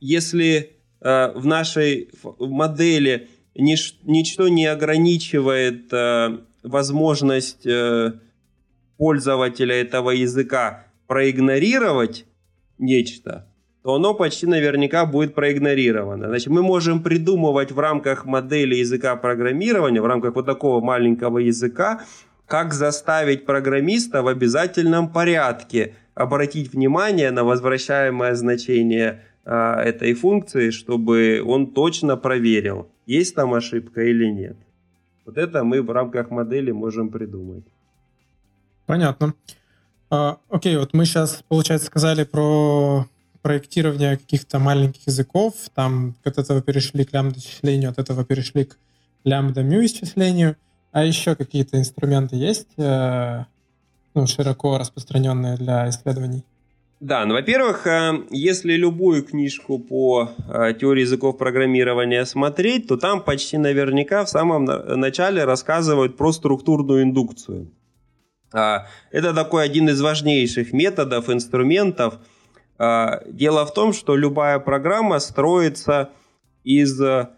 если а, в нашей модели нич, ничто не ограничивает э, возможность э, пользователя этого языка проигнорировать нечто, то оно почти наверняка будет проигнорировано. Значит, мы можем придумывать в рамках модели языка программирования, в рамках вот такого маленького языка, как заставить программиста в обязательном порядке обратить внимание на возвращаемое значение а, этой функции, чтобы он точно проверил, есть там ошибка или нет. Вот это мы в рамках модели можем придумать. Понятно. А, окей, вот мы сейчас, получается, сказали про проектирование каких-то маленьких языков, там от этого перешли к лямбда-исчислению, от этого перешли к лямбда-мю исчислению. А еще какие-то инструменты есть, э, ну, широко распространенные для исследований? Да, ну, во-первых, э, если любую книжку по э, теории языков программирования смотреть, то там почти наверняка в самом начале рассказывают про структурную индукцию. А, это такой один из важнейших методов, инструментов. А, дело в том, что любая программа строится из э,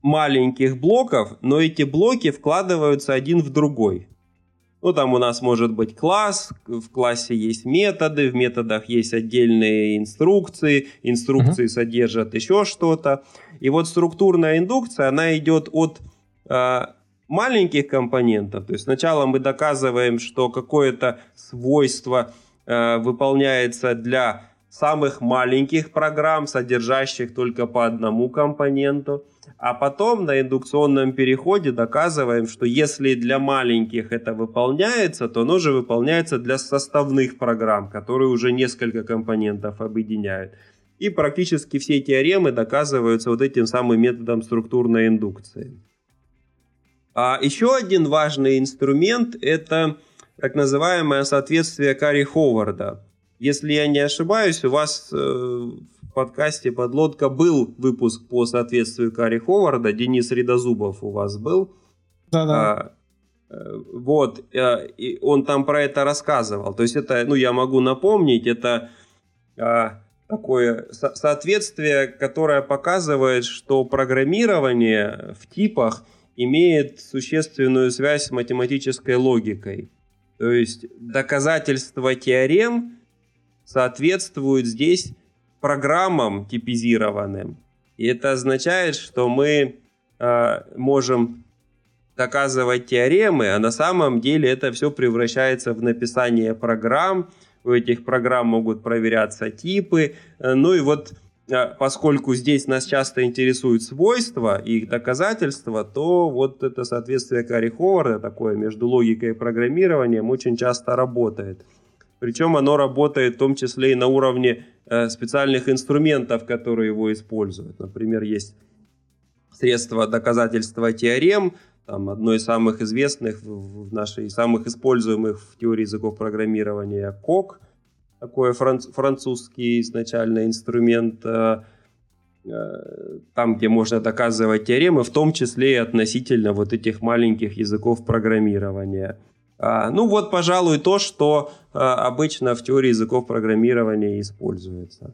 маленьких блоков, но эти блоки вкладываются один в другой. Ну, там у нас может быть класс, в классе есть методы, в методах есть отдельные инструкции, инструкции uh-huh. содержат еще что-то. И вот структурная индукция, она идет от э, маленьких компонентов. То есть сначала мы доказываем, что какое-то свойство э, выполняется для самых маленьких программ, содержащих только по одному компоненту. А потом на индукционном переходе доказываем, что если для маленьких это выполняется, то оно же выполняется для составных программ, которые уже несколько компонентов объединяют. И практически все теоремы доказываются вот этим самым методом структурной индукции. А еще один важный инструмент – это так называемое соответствие Карри Ховарда. Если я не ошибаюсь, у вас э, подкасте «Подлодка» был выпуск по соответствию Карри Ховарда. Денис Редозубов у вас был. Да-да. А, э, вот, э, и он там про это рассказывал. То есть это, ну, я могу напомнить, это а, такое со- соответствие, которое показывает, что программирование в типах имеет существенную связь с математической логикой. То есть доказательства теорем соответствуют здесь программам типизированным. И это означает, что мы э, можем доказывать теоремы, а на самом деле это все превращается в написание программ. У этих программ могут проверяться типы. Ну и вот э, поскольку здесь нас часто интересуют свойства и их доказательства, то вот это соответствие Карри Ховарда такое между логикой и программированием очень часто работает. Причем оно работает в том числе и на уровне э, специальных инструментов, которые его используют. Например, есть средства доказательства теорем, там, одно из самых известных в нашей, самых используемых в теории языков программирования КОК, такой французский изначально инструмент, э, э, там, где можно доказывать теоремы, в том числе и относительно вот этих маленьких языков программирования. А, ну вот, пожалуй, то, что э, обычно в теории языков программирования используется.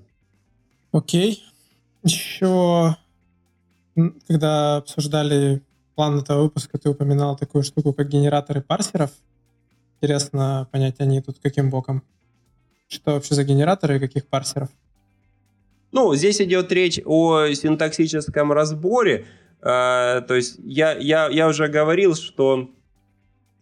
Окей. Еще, когда обсуждали план этого выпуска, ты упоминал такую штуку, как генераторы парсеров. Интересно понять, они тут каким боком? Что вообще за генераторы и каких парсеров? Ну, здесь идет речь о синтаксическом разборе. Э, то есть я, я, я уже говорил, что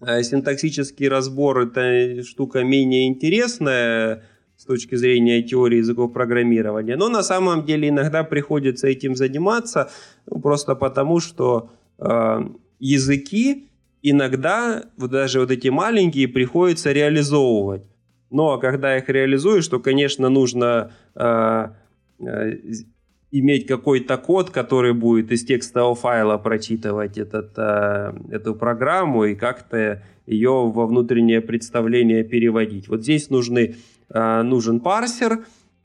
синтаксический разбор это штука менее интересная с точки зрения теории языков программирования. Но на самом деле иногда приходится этим заниматься ну, просто потому, что э, языки иногда, вот даже вот эти маленькие, приходится реализовывать. Но когда их реализуешь, то, конечно, нужно э, иметь какой-то код, который будет из текстового файла прочитывать этот, э, эту программу и как-то ее во внутреннее представление переводить. Вот здесь нужны, э, нужен парсер,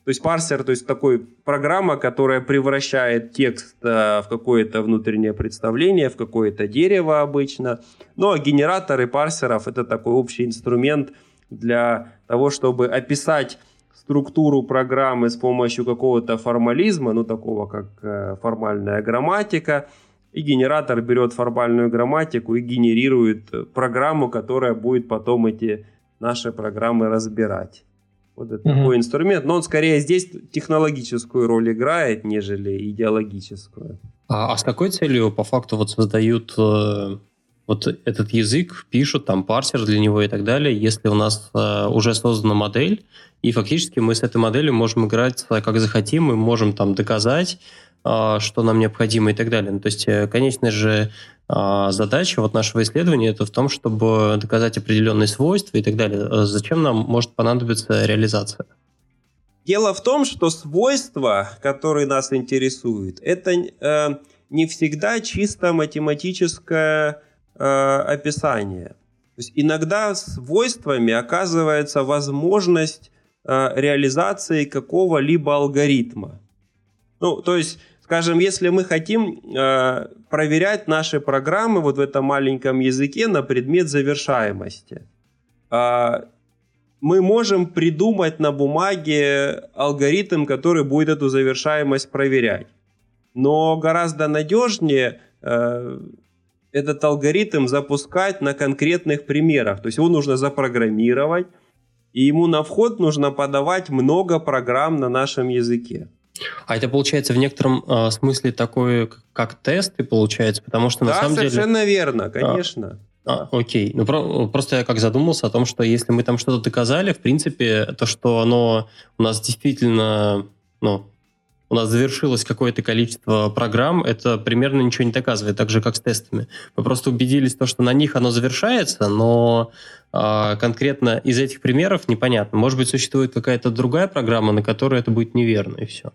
то есть парсер, то есть такой программа, которая превращает текст э, в какое-то внутреннее представление, в какое-то дерево обычно. Ну а генераторы парсеров это такой общий инструмент для того, чтобы описать структуру программы с помощью какого-то формализма, ну такого как э, формальная грамматика, и генератор берет формальную грамматику и генерирует программу, которая будет потом эти наши программы разбирать. Вот это mm-hmm. такой инструмент, но он скорее здесь технологическую роль играет, нежели идеологическую. А, а с какой целью по факту вот создают э, вот этот язык, пишут там парсер для него и так далее, если у нас э, уже создана модель, и фактически мы с этой моделью можем играть как захотим, мы можем там доказать, э, что нам необходимо и так далее. Ну, то есть, э, конечно же, э, задача вот нашего исследования это в том, чтобы доказать определенные свойства и так далее. Э, зачем нам может понадобиться реализация? Дело в том, что свойства, которые нас интересуют, это э, не всегда чисто математическое э, описание. То есть иногда свойствами оказывается возможность э, реализации какого-либо алгоритма. Ну, то есть, скажем, если мы хотим э, проверять наши программы вот в этом маленьком языке на предмет завершаемости, э, мы можем придумать на бумаге алгоритм, который будет эту завершаемость проверять. Но гораздо надежнее э, этот алгоритм запускать на конкретных примерах. То есть его нужно запрограммировать, и ему на вход нужно подавать много программ на нашем языке. А это получается в некотором э, смысле такой, как тесты, получается, потому что на да, самом деле... Да, совершенно верно, конечно. А, а, окей. Ну, про, просто я как задумался о том, что если мы там что-то доказали, в принципе, то, что оно у нас действительно, ну, у нас завершилось какое-то количество программ, это примерно ничего не доказывает, так же, как с тестами. Мы просто убедились, то, что на них оно завершается, но э, конкретно из этих примеров непонятно. Может быть, существует какая-то другая программа, на которой это будет неверно, и все.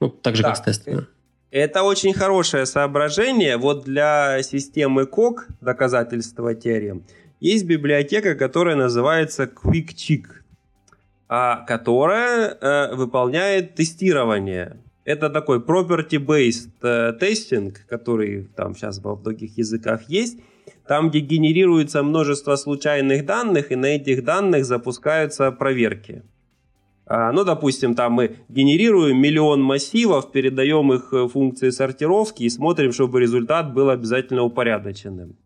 Ну, так же, да. как с тестами. Это очень хорошее соображение. Вот для системы КОК, доказательства теорем, есть библиотека, которая называется QuickCheck, а, которая э, выполняет тестирование это такой property-based э, тестинг, который там сейчас во многих языках есть, там, где генерируется множество случайных данных, и на этих данных запускаются проверки. А, ну, допустим, там мы генерируем миллион массивов, передаем их э, функции сортировки и смотрим, чтобы результат был обязательно упорядоченным.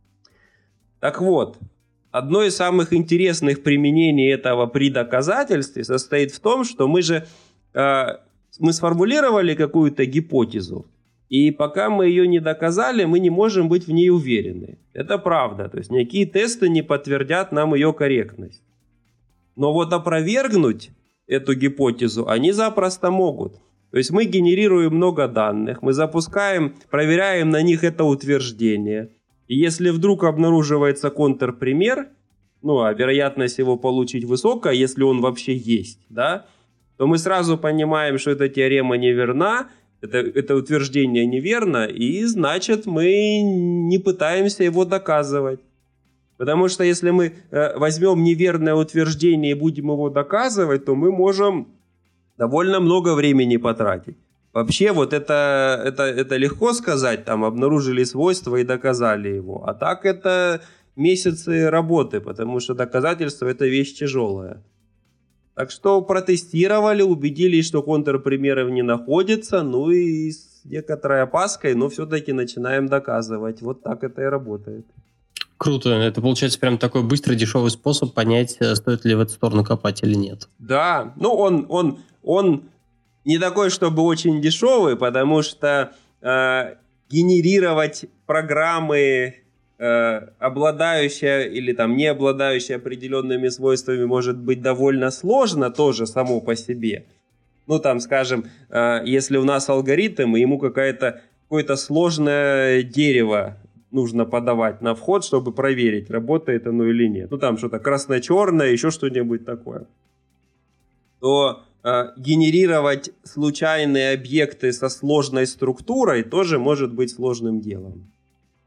Так вот, одно из самых интересных применений этого при доказательстве состоит в том, что мы же э, мы сформулировали какую-то гипотезу, и пока мы ее не доказали, мы не можем быть в ней уверены. Это правда. То есть никакие тесты не подтвердят нам ее корректность. Но вот опровергнуть эту гипотезу они запросто могут. То есть мы генерируем много данных, мы запускаем, проверяем на них это утверждение. И если вдруг обнаруживается контрпример, ну, а вероятность его получить высокая, если он вообще есть, да, то мы сразу понимаем, что эта теорема неверна, это, это утверждение неверно, и значит мы не пытаемся его доказывать. Потому что если мы э, возьмем неверное утверждение и будем его доказывать, то мы можем довольно много времени потратить. Вообще вот это, это, это легко сказать, там обнаружили свойства и доказали его. А так это месяцы работы, потому что доказательство это вещь тяжелая. Так что протестировали, убедились, что контрпримеров не находится, ну и с некоторой опаской, но все-таки начинаем доказывать. Вот так это и работает. Круто. Это получается прям такой быстрый, дешевый способ понять, э, стоит ли в эту сторону копать или нет. Да, ну он, он, он не такой, чтобы очень дешевый, потому что э, генерировать программы обладающая или там не обладающая определенными свойствами может быть довольно сложно тоже само по себе. Ну там, скажем, э, если у нас алгоритм, и ему какая-то какое-то сложное дерево нужно подавать на вход, чтобы проверить, работает оно или нет. Ну там что-то красно-черное, еще что-нибудь такое. То э, генерировать случайные объекты со сложной структурой тоже может быть сложным делом.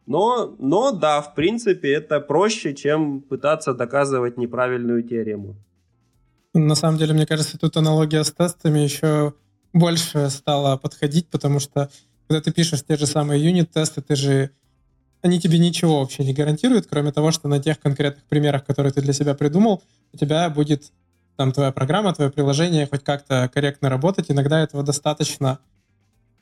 Но, но да, в принципе, это проще, чем пытаться доказывать неправильную теорему. На самом деле, мне кажется, тут аналогия с тестами еще больше стала подходить, потому что когда ты пишешь те же самые юнит-тесты, ты же они тебе ничего вообще не гарантируют, кроме того, что на тех конкретных примерах, которые ты для себя придумал, у тебя будет там твоя программа, твое приложение хоть как-то корректно работать. Иногда этого достаточно,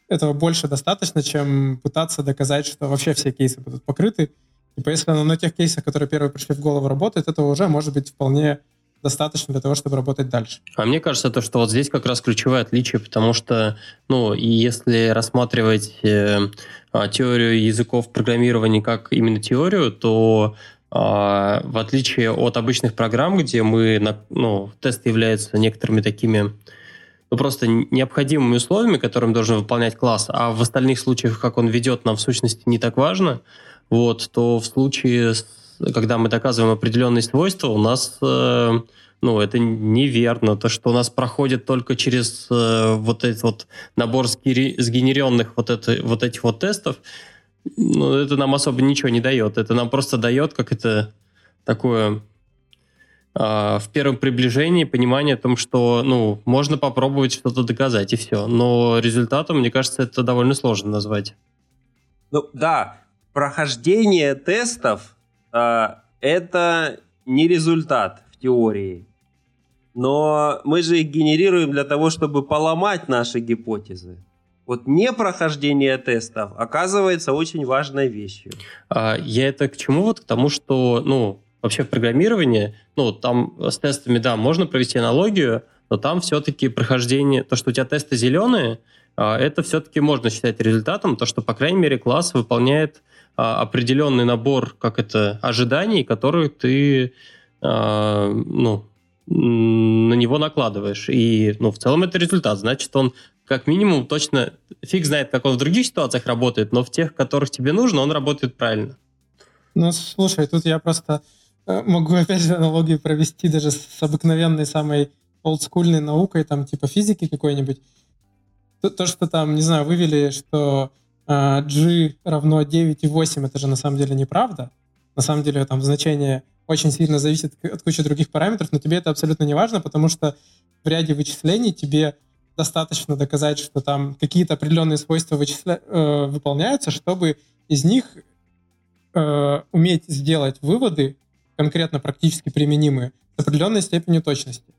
этого больше достаточно, чем пытаться доказать, что вообще все кейсы будут покрыты. Типа, если оно на тех кейсах, которые первые пришли в голову, работает, этого уже может быть вполне достаточно для того, чтобы работать дальше. А мне кажется, то, что вот здесь как раз ключевое отличие, потому что, ну, и если рассматривать э, а, теорию языков программирования как именно теорию, то э, в отличие от обычных программ, где мы, ну, тест является некоторыми такими ну, просто необходимыми условиями, которым должен выполнять класс, а в остальных случаях, как он ведет, нам в сущности не так важно, вот, то в случае, когда мы доказываем определенные свойства, у нас э, ну, это неверно. То, что у нас проходит только через э, вот этот вот набор сгенеренных вот, это, вот этих вот тестов, ну, это нам особо ничего не дает. Это нам просто дает как это такое в первом приближении понимание о том, что ну, можно попробовать что-то доказать, и все. Но результатом, мне кажется, это довольно сложно назвать. Ну да, прохождение тестов э, это не результат в теории. Но мы же их генерируем для того, чтобы поломать наши гипотезы. Вот непрохождение тестов оказывается очень важной вещью. А, я это к чему? Вот к тому, что, ну, вообще в программировании, ну, там с тестами, да, можно провести аналогию, но там все-таки прохождение, то, что у тебя тесты зеленые, а, это все-таки можно считать результатом, то, что, по крайней мере, класс выполняет а, определенный набор, как это, ожиданий, которые ты, а, ну, на него накладываешь. И, ну, в целом это результат. Значит, он как минимум точно, фиг знает, как он в других ситуациях работает, но в тех, которых тебе нужно, он работает правильно. Ну, слушай, тут я просто могу опять же аналогию провести даже с обыкновенной самой олдскульной наукой, там типа физики какой-нибудь. То, то что там, не знаю, вывели, что э, G равно 9,8, это же на самом деле неправда. На самом деле там значение очень сильно зависит от кучи других параметров, но тебе это абсолютно не важно, потому что в ряде вычислений тебе достаточно доказать, что там какие-то определенные свойства вычисля... э, выполняются, чтобы из них э, уметь сделать выводы конкретно практически применимые с определенной степенью точности.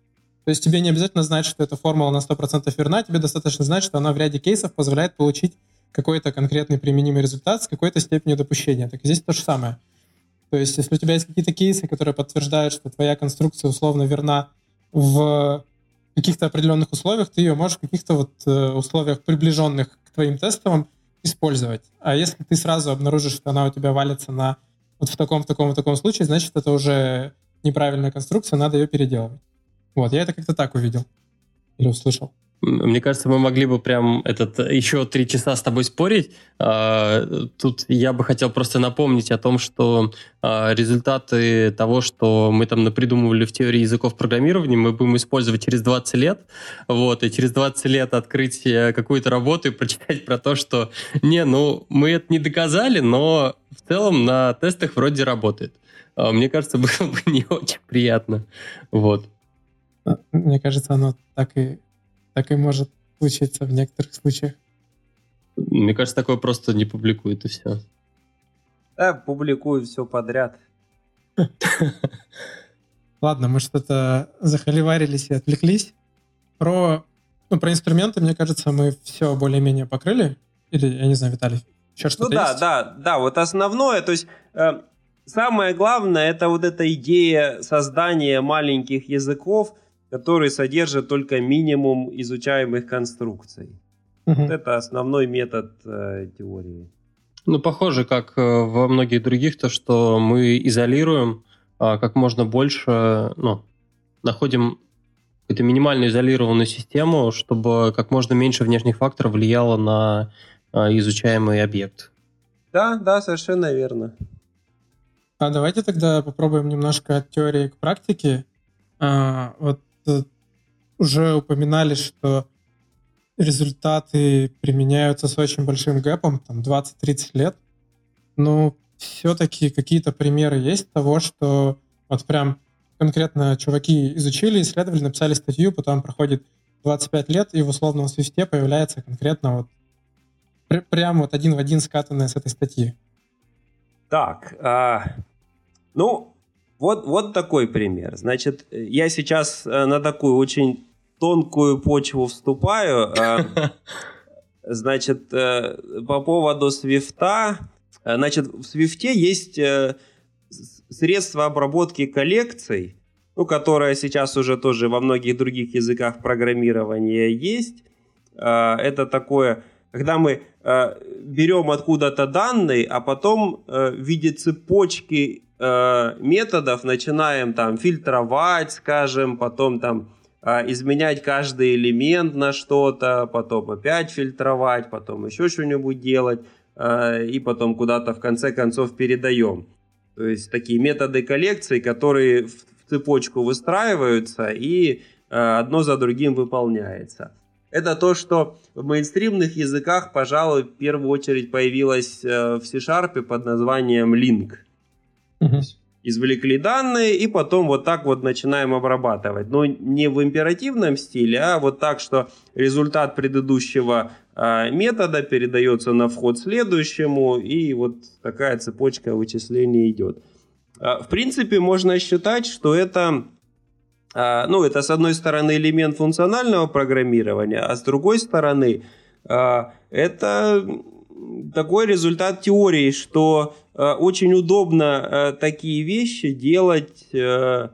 То есть тебе не обязательно знать, что эта формула на 100% верна, тебе достаточно знать, что она в ряде кейсов позволяет получить какой-то конкретный применимый результат с какой-то степенью допущения. Так здесь то же самое. То есть если у тебя есть какие-то кейсы, которые подтверждают, что твоя конструкция условно верна в каких-то определенных условиях, ты ее можешь в каких-то вот э, условиях, приближенных к твоим тестовым, использовать. А если ты сразу обнаружишь, что она у тебя валится на вот в таком, в таком, в таком случае, значит, это уже неправильная конструкция, надо ее переделывать. Вот, я это как-то так увидел или услышал. Мне кажется, мы могли бы прям этот еще три часа с тобой спорить. А, тут я бы хотел просто напомнить о том, что а, результаты того, что мы там напридумывали в теории языков программирования, мы будем использовать через 20 лет. Вот, и через 20 лет открыть э, какую-то работу и прочитать про то, что не, ну, мы это не доказали, но в целом на тестах вроде работает. А, мне кажется, было бы не очень приятно. Вот. Мне кажется, оно так и так и может случиться в некоторых случаях. Мне кажется, такое просто не публикует и все. Да, публикую все подряд. Ладно, мы что-то захоливарились и отвлеклись. Про, ну, про инструменты, мне кажется, мы все более-менее покрыли. Или, я не знаю, Виталий, еще что-то Ну да, есть? да, да, вот основное, то есть э, самое главное, это вот эта идея создания маленьких языков – который содержит только минимум изучаемых конструкций. Угу. Вот это основной метод э, теории. Ну, похоже, как э, во многих других, то, что мы изолируем э, как можно больше, ну, находим какую-то минимально изолированную систему, чтобы как можно меньше внешних факторов влияло на э, изучаемый объект. Да, да, совершенно верно. А давайте тогда попробуем немножко от теории к практике. А, вот уже упоминали, что результаты применяются с очень большим гэпом, там 20-30 лет. Но все-таки какие-то примеры есть того, что вот прям конкретно чуваки изучили, исследовали, написали статью, потом проходит 25 лет, и в условном свисте появляется конкретно вот пр- прям вот один в один скатанное с этой статьи. Так, а, ну, вот, вот такой пример. Значит, я сейчас э, на такую очень тонкую почву вступаю. Э, значит, э, по поводу свифта. Значит, в свифте есть средство обработки коллекций, ну, которое сейчас уже тоже во многих других языках программирования есть. Это такое, когда мы берем откуда-то данные, а потом в виде цепочки э, методов начинаем там фильтровать, скажем, потом там э, изменять каждый элемент на что-то, потом опять фильтровать, потом еще что-нибудь делать, э, и потом куда-то в конце концов передаем. То есть такие методы коллекции, которые в, цепочку выстраиваются и э, одно за другим выполняется. Это то, что в мейнстримных языках, пожалуй, в первую очередь появилось э, в C-Sharp под названием Link. Угу. Извлекли данные и потом вот так вот начинаем обрабатывать. Но не в императивном стиле, а вот так, что результат предыдущего э, метода передается на вход следующему, и вот такая цепочка вычислений идет. Э, в принципе, можно считать, что это э, ну, это с одной стороны элемент функционального программирования, а с другой стороны это такой результат теории, что э, очень удобно э, такие вещи делать э, э,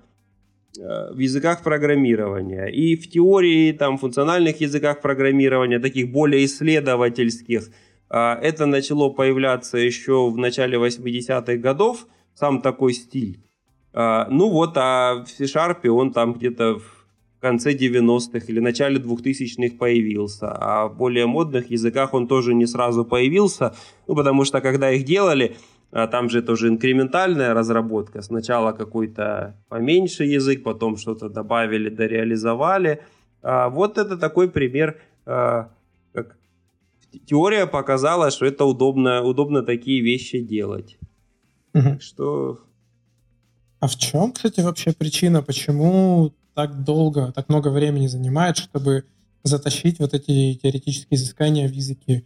в языках программирования. И в теории, там, функциональных языках программирования, таких более исследовательских, э, это начало появляться еще в начале 80-х годов, сам такой стиль. Э, ну вот, а в C-Sharp он там где-то в конце 90-х или начале 2000-х появился. А в более модных языках он тоже не сразу появился, ну, потому что когда их делали, а, там же тоже инкрементальная разработка. Сначала какой-то поменьше язык, потом что-то добавили, дореализовали. А вот это такой пример, а, как теория показала, что это удобно, удобно такие вещи делать. Угу. Что... А в чем, кстати, вообще причина, почему так долго, так много времени занимает, чтобы затащить вот эти теоретические изыскания в языке?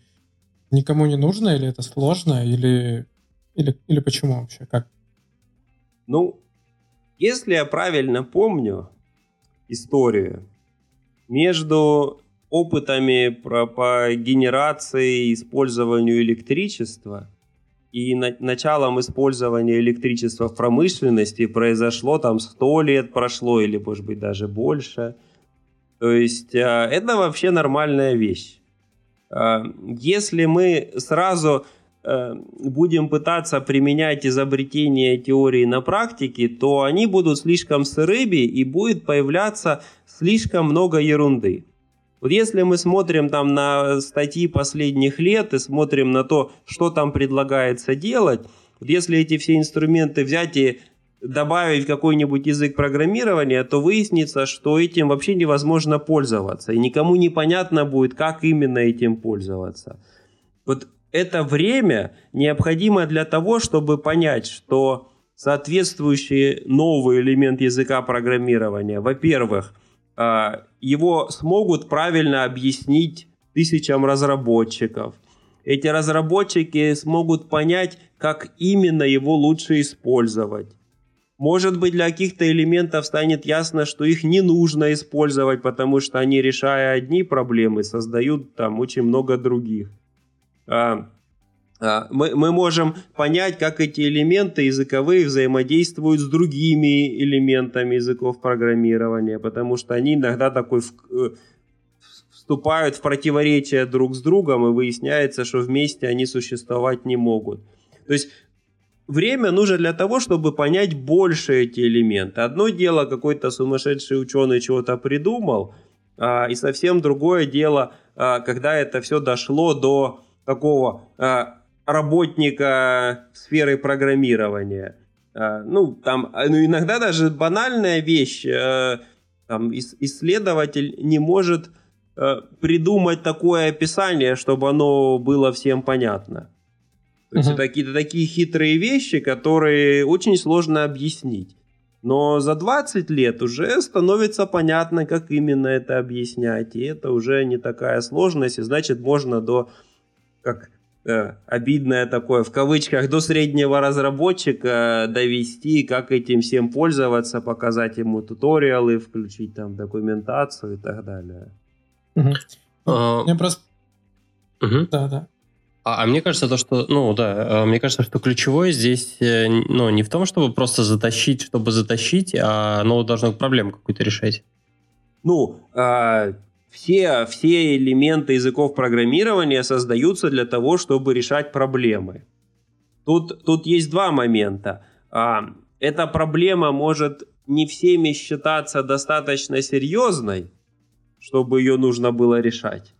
Никому не нужно, или это сложно, или, или, или почему вообще? Как? Ну, если я правильно помню историю, между опытами про, по генерации и использованию электричества и на, началом использования электричества в промышленности произошло там 100 лет прошло или, может быть, даже больше. То есть э, это вообще нормальная вещь. Э, если мы сразу э, будем пытаться применять изобретения теории на практике, то они будут слишком сырыми и будет появляться слишком много ерунды. Вот если мы смотрим там на статьи последних лет и смотрим на то, что там предлагается делать, вот если эти все инструменты взять и добавить какой-нибудь язык программирования, то выяснится, что этим вообще невозможно пользоваться. И никому не понятно будет, как именно этим пользоваться. Вот это время необходимо для того, чтобы понять, что соответствующий новый элемент языка программирования, во-первых, а, его смогут правильно объяснить тысячам разработчиков. Эти разработчики смогут понять, как именно его лучше использовать. Может быть, для каких-то элементов станет ясно, что их не нужно использовать, потому что они, решая одни проблемы, создают там очень много других. А, мы, мы можем понять, как эти элементы языковые взаимодействуют с другими элементами языков программирования, потому что они иногда такой э, вступают в противоречие друг с другом, и выясняется, что вместе они существовать не могут. То есть время нужно для того, чтобы понять больше эти элементы. Одно дело, какой-то сумасшедший ученый чего-то придумал, а, и совсем другое дело, а, когда это все дошло до такого а, работника сферы программирования. Ну, там, ну, иногда даже банальная вещь, там, исследователь не может придумать такое описание, чтобы оно было всем понятно. То есть uh-huh. это какие-то такие хитрые вещи, которые очень сложно объяснить. Но за 20 лет уже становится понятно, как именно это объяснять. И это уже не такая сложность. И значит, можно до, как э, обидное такое, в кавычках, до среднего разработчика довести, как этим всем пользоваться, показать ему туториалы, включить там документацию и так далее. Угу. Uh, Я просто... Угу. Да, да. А, а мне кажется, то, что, ну да, а мне кажется, что ключевое здесь, э, ну, не в том, чтобы просто затащить, чтобы затащить, а оно должно проблему какую-то решать. Ну, э, все, все элементы языков программирования создаются для того, чтобы решать проблемы. Тут, тут есть два момента. А, эта проблема может не всеми считаться достаточно серьезной, чтобы ее нужно было решать.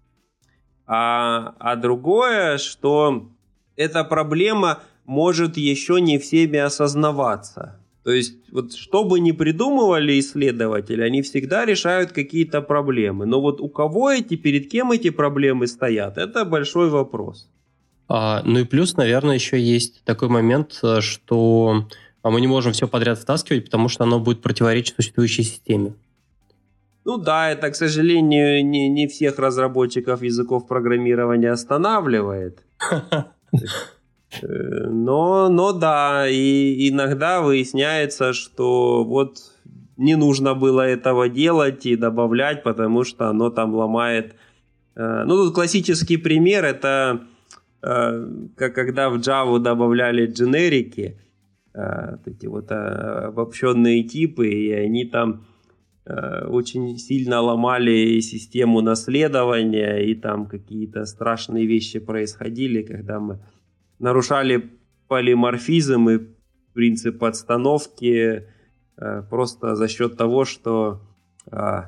А, а другое, что эта проблема может еще не всеми осознаваться. То есть, вот что бы ни придумывали исследователи, они всегда решают какие-то проблемы. Но вот у кого эти, перед кем эти проблемы стоят, это большой вопрос. А, ну и плюс, наверное, еще есть такой момент, что мы не можем все подряд втаскивать, потому что оно будет противоречить существующей системе. Ну да, это, к сожалению, не, не всех разработчиков языков программирования останавливает. Э, но, но да, и иногда выясняется, что вот не нужно было этого делать и добавлять, потому что оно там ломает. Э, ну, тут классический пример это э, как когда в Java добавляли дженерики, эти вот обобщенные типы, и они там очень сильно ломали систему наследования, и там какие-то страшные вещи происходили, когда мы нарушали полиморфизм и принцип подстановки э, просто за счет того, что э,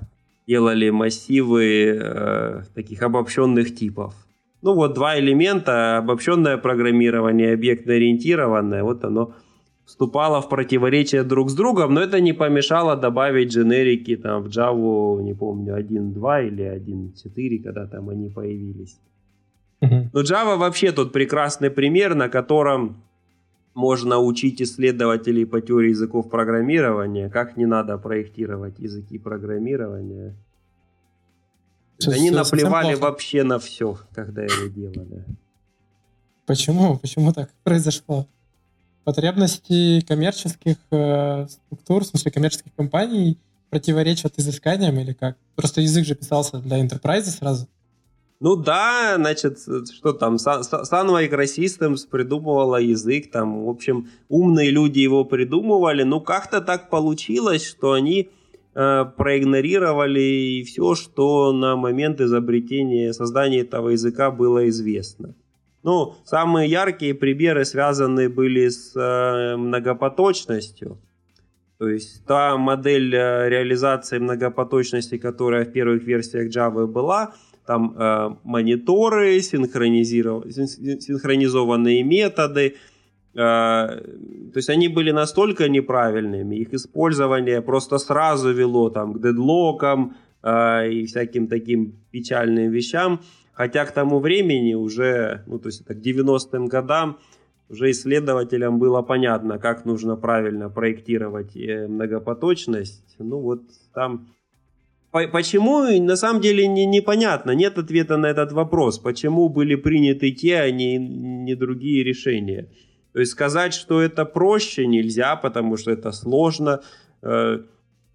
делали массивы таких обобщенных типов. Ну вот два элемента, обобщенное программирование, объектно-ориентированное, вот оно вступало в противоречие друг с другом, но это не помешало добавить дженерики там в Java, не помню, 1.2 или 1.4, когда там они появились. Uh-huh. Но Java вообще тут прекрасный пример, на котором можно учить исследователей по теории языков программирования, как не надо проектировать языки программирования. Все, Они наплевали вообще на все, когда его делали. Почему? Почему так произошло? потребности коммерческих э, структур, в смысле коммерческих компаний, противоречат изысканиям или как? Просто язык же писался для enterprise сразу. Ну да, значит, что там, Sun Microsystems придумывала язык, там, в общем, умные люди его придумывали, ну как-то так получилось, что они э, проигнорировали все, что на момент изобретения, создания этого языка было известно. Ну, самые яркие примеры связаны были с э, многопоточностью. То есть та модель э, реализации многопоточности, которая в первых версиях Java была, там э, мониторы, синхронизованные методы, э, то есть они были настолько неправильными, их использование просто сразу вело там, к дедлокам э, и всяким таким печальным вещам, хотя к тому времени уже, ну то есть это к 90-м годам, уже исследователям было понятно, как нужно правильно проектировать э, многопоточность. Ну вот там Почему, на самом деле, не, непонятно. Нет ответа на этот вопрос. Почему были приняты те, а не, не другие решения. То есть сказать, что это проще, нельзя, потому что это сложно. Э,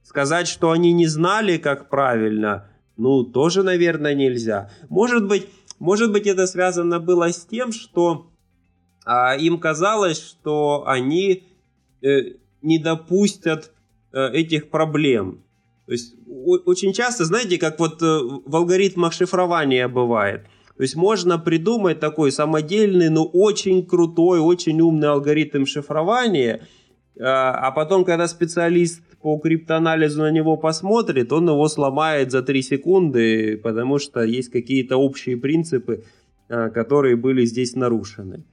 сказать, что они не знали, как правильно, ну, тоже, наверное, нельзя. Может быть, может быть это связано было с тем, что а, им казалось, что они э, не допустят э, этих проблем. То есть очень часто, знаете, как вот э, в алгоритмах шифрования бывает. То есть можно придумать такой самодельный, но очень крутой, очень умный алгоритм шифрования, а, а потом, когда специалист по криптоанализу на него посмотрит, он его сломает за 3 секунды, потому что есть какие-то общие принципы, а, которые были здесь нарушены.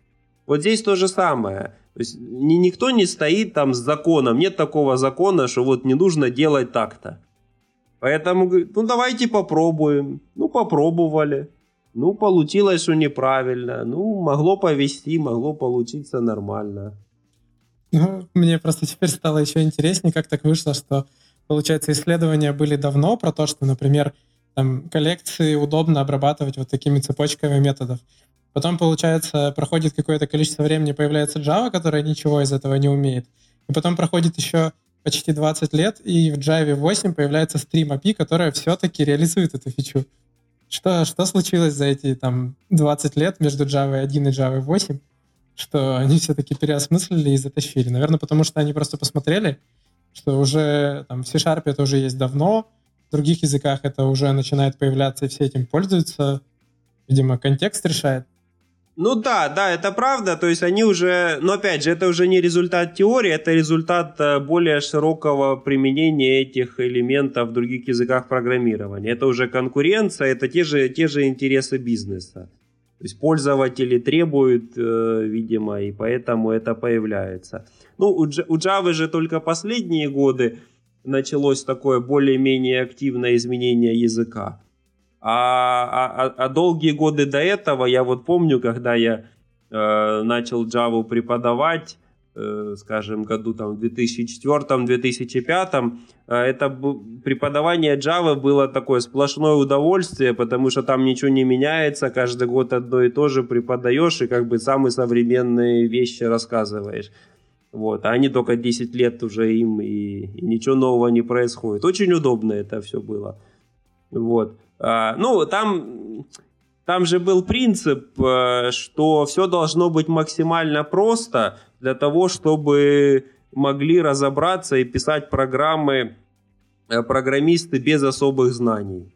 Вот здесь то же самое. То есть никто не стоит там с законом. Нет такого закона, что вот не нужно делать так-то. Поэтому, ну давайте попробуем. Ну попробовали. Ну получилось, что неправильно. Ну могло повести, могло получиться нормально. Ну, мне просто теперь стало еще интереснее, как так вышло, что, получается, исследования были давно про то, что, например, там, коллекции удобно обрабатывать вот такими цепочками методов. Потом, получается, проходит какое-то количество времени, появляется Java, которая ничего из этого не умеет. И потом проходит еще почти 20 лет, и в Java 8 появляется Stream API, которая все-таки реализует эту фичу. Что, что случилось за эти там 20 лет между Java 1 и Java 8, что они все-таки переосмыслили и затащили? Наверное, потому что они просто посмотрели, что уже там в C-Sharp это уже есть давно, в других языках это уже начинает появляться, и все этим пользуются. Видимо, контекст решает. Ну да, да, это правда. То есть они уже, но опять же, это уже не результат теории, это результат э, более широкого применения этих элементов в других языках программирования. Это уже конкуренция, это те же, те же интересы бизнеса. То есть пользователи требуют, э, видимо, и поэтому это появляется. Ну, у Java же только последние годы началось такое более-менее активное изменение языка. А, а, а долгие годы до этого, я вот помню, когда я э, начал Java преподавать, э, скажем, году там, в 2004-2005, э, это преподавание Java было такое сплошное удовольствие, потому что там ничего не меняется, каждый год одно и то же преподаешь и как бы самые современные вещи рассказываешь. Вот, а они только 10 лет уже им, и, и ничего нового не происходит. Очень удобно это все было. Вот. А, ну, там, там же был принцип, э, что все должно быть максимально просто для того, чтобы могли разобраться и писать программы э, программисты без особых знаний.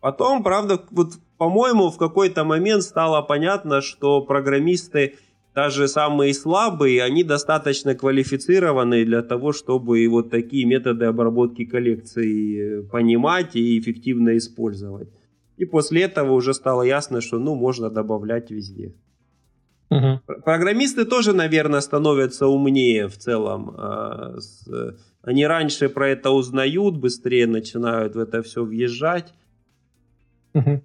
Потом, правда, вот, по-моему, в какой-то момент стало понятно, что программисты даже самые слабые, они достаточно квалифицированные для того, чтобы вот такие методы обработки коллекций э, понимать и эффективно использовать. И после этого уже стало ясно, что ну можно добавлять везде. Угу. Программисты тоже, наверное, становятся умнее в целом. А, они раньше про это узнают, быстрее начинают в это все въезжать. Угу.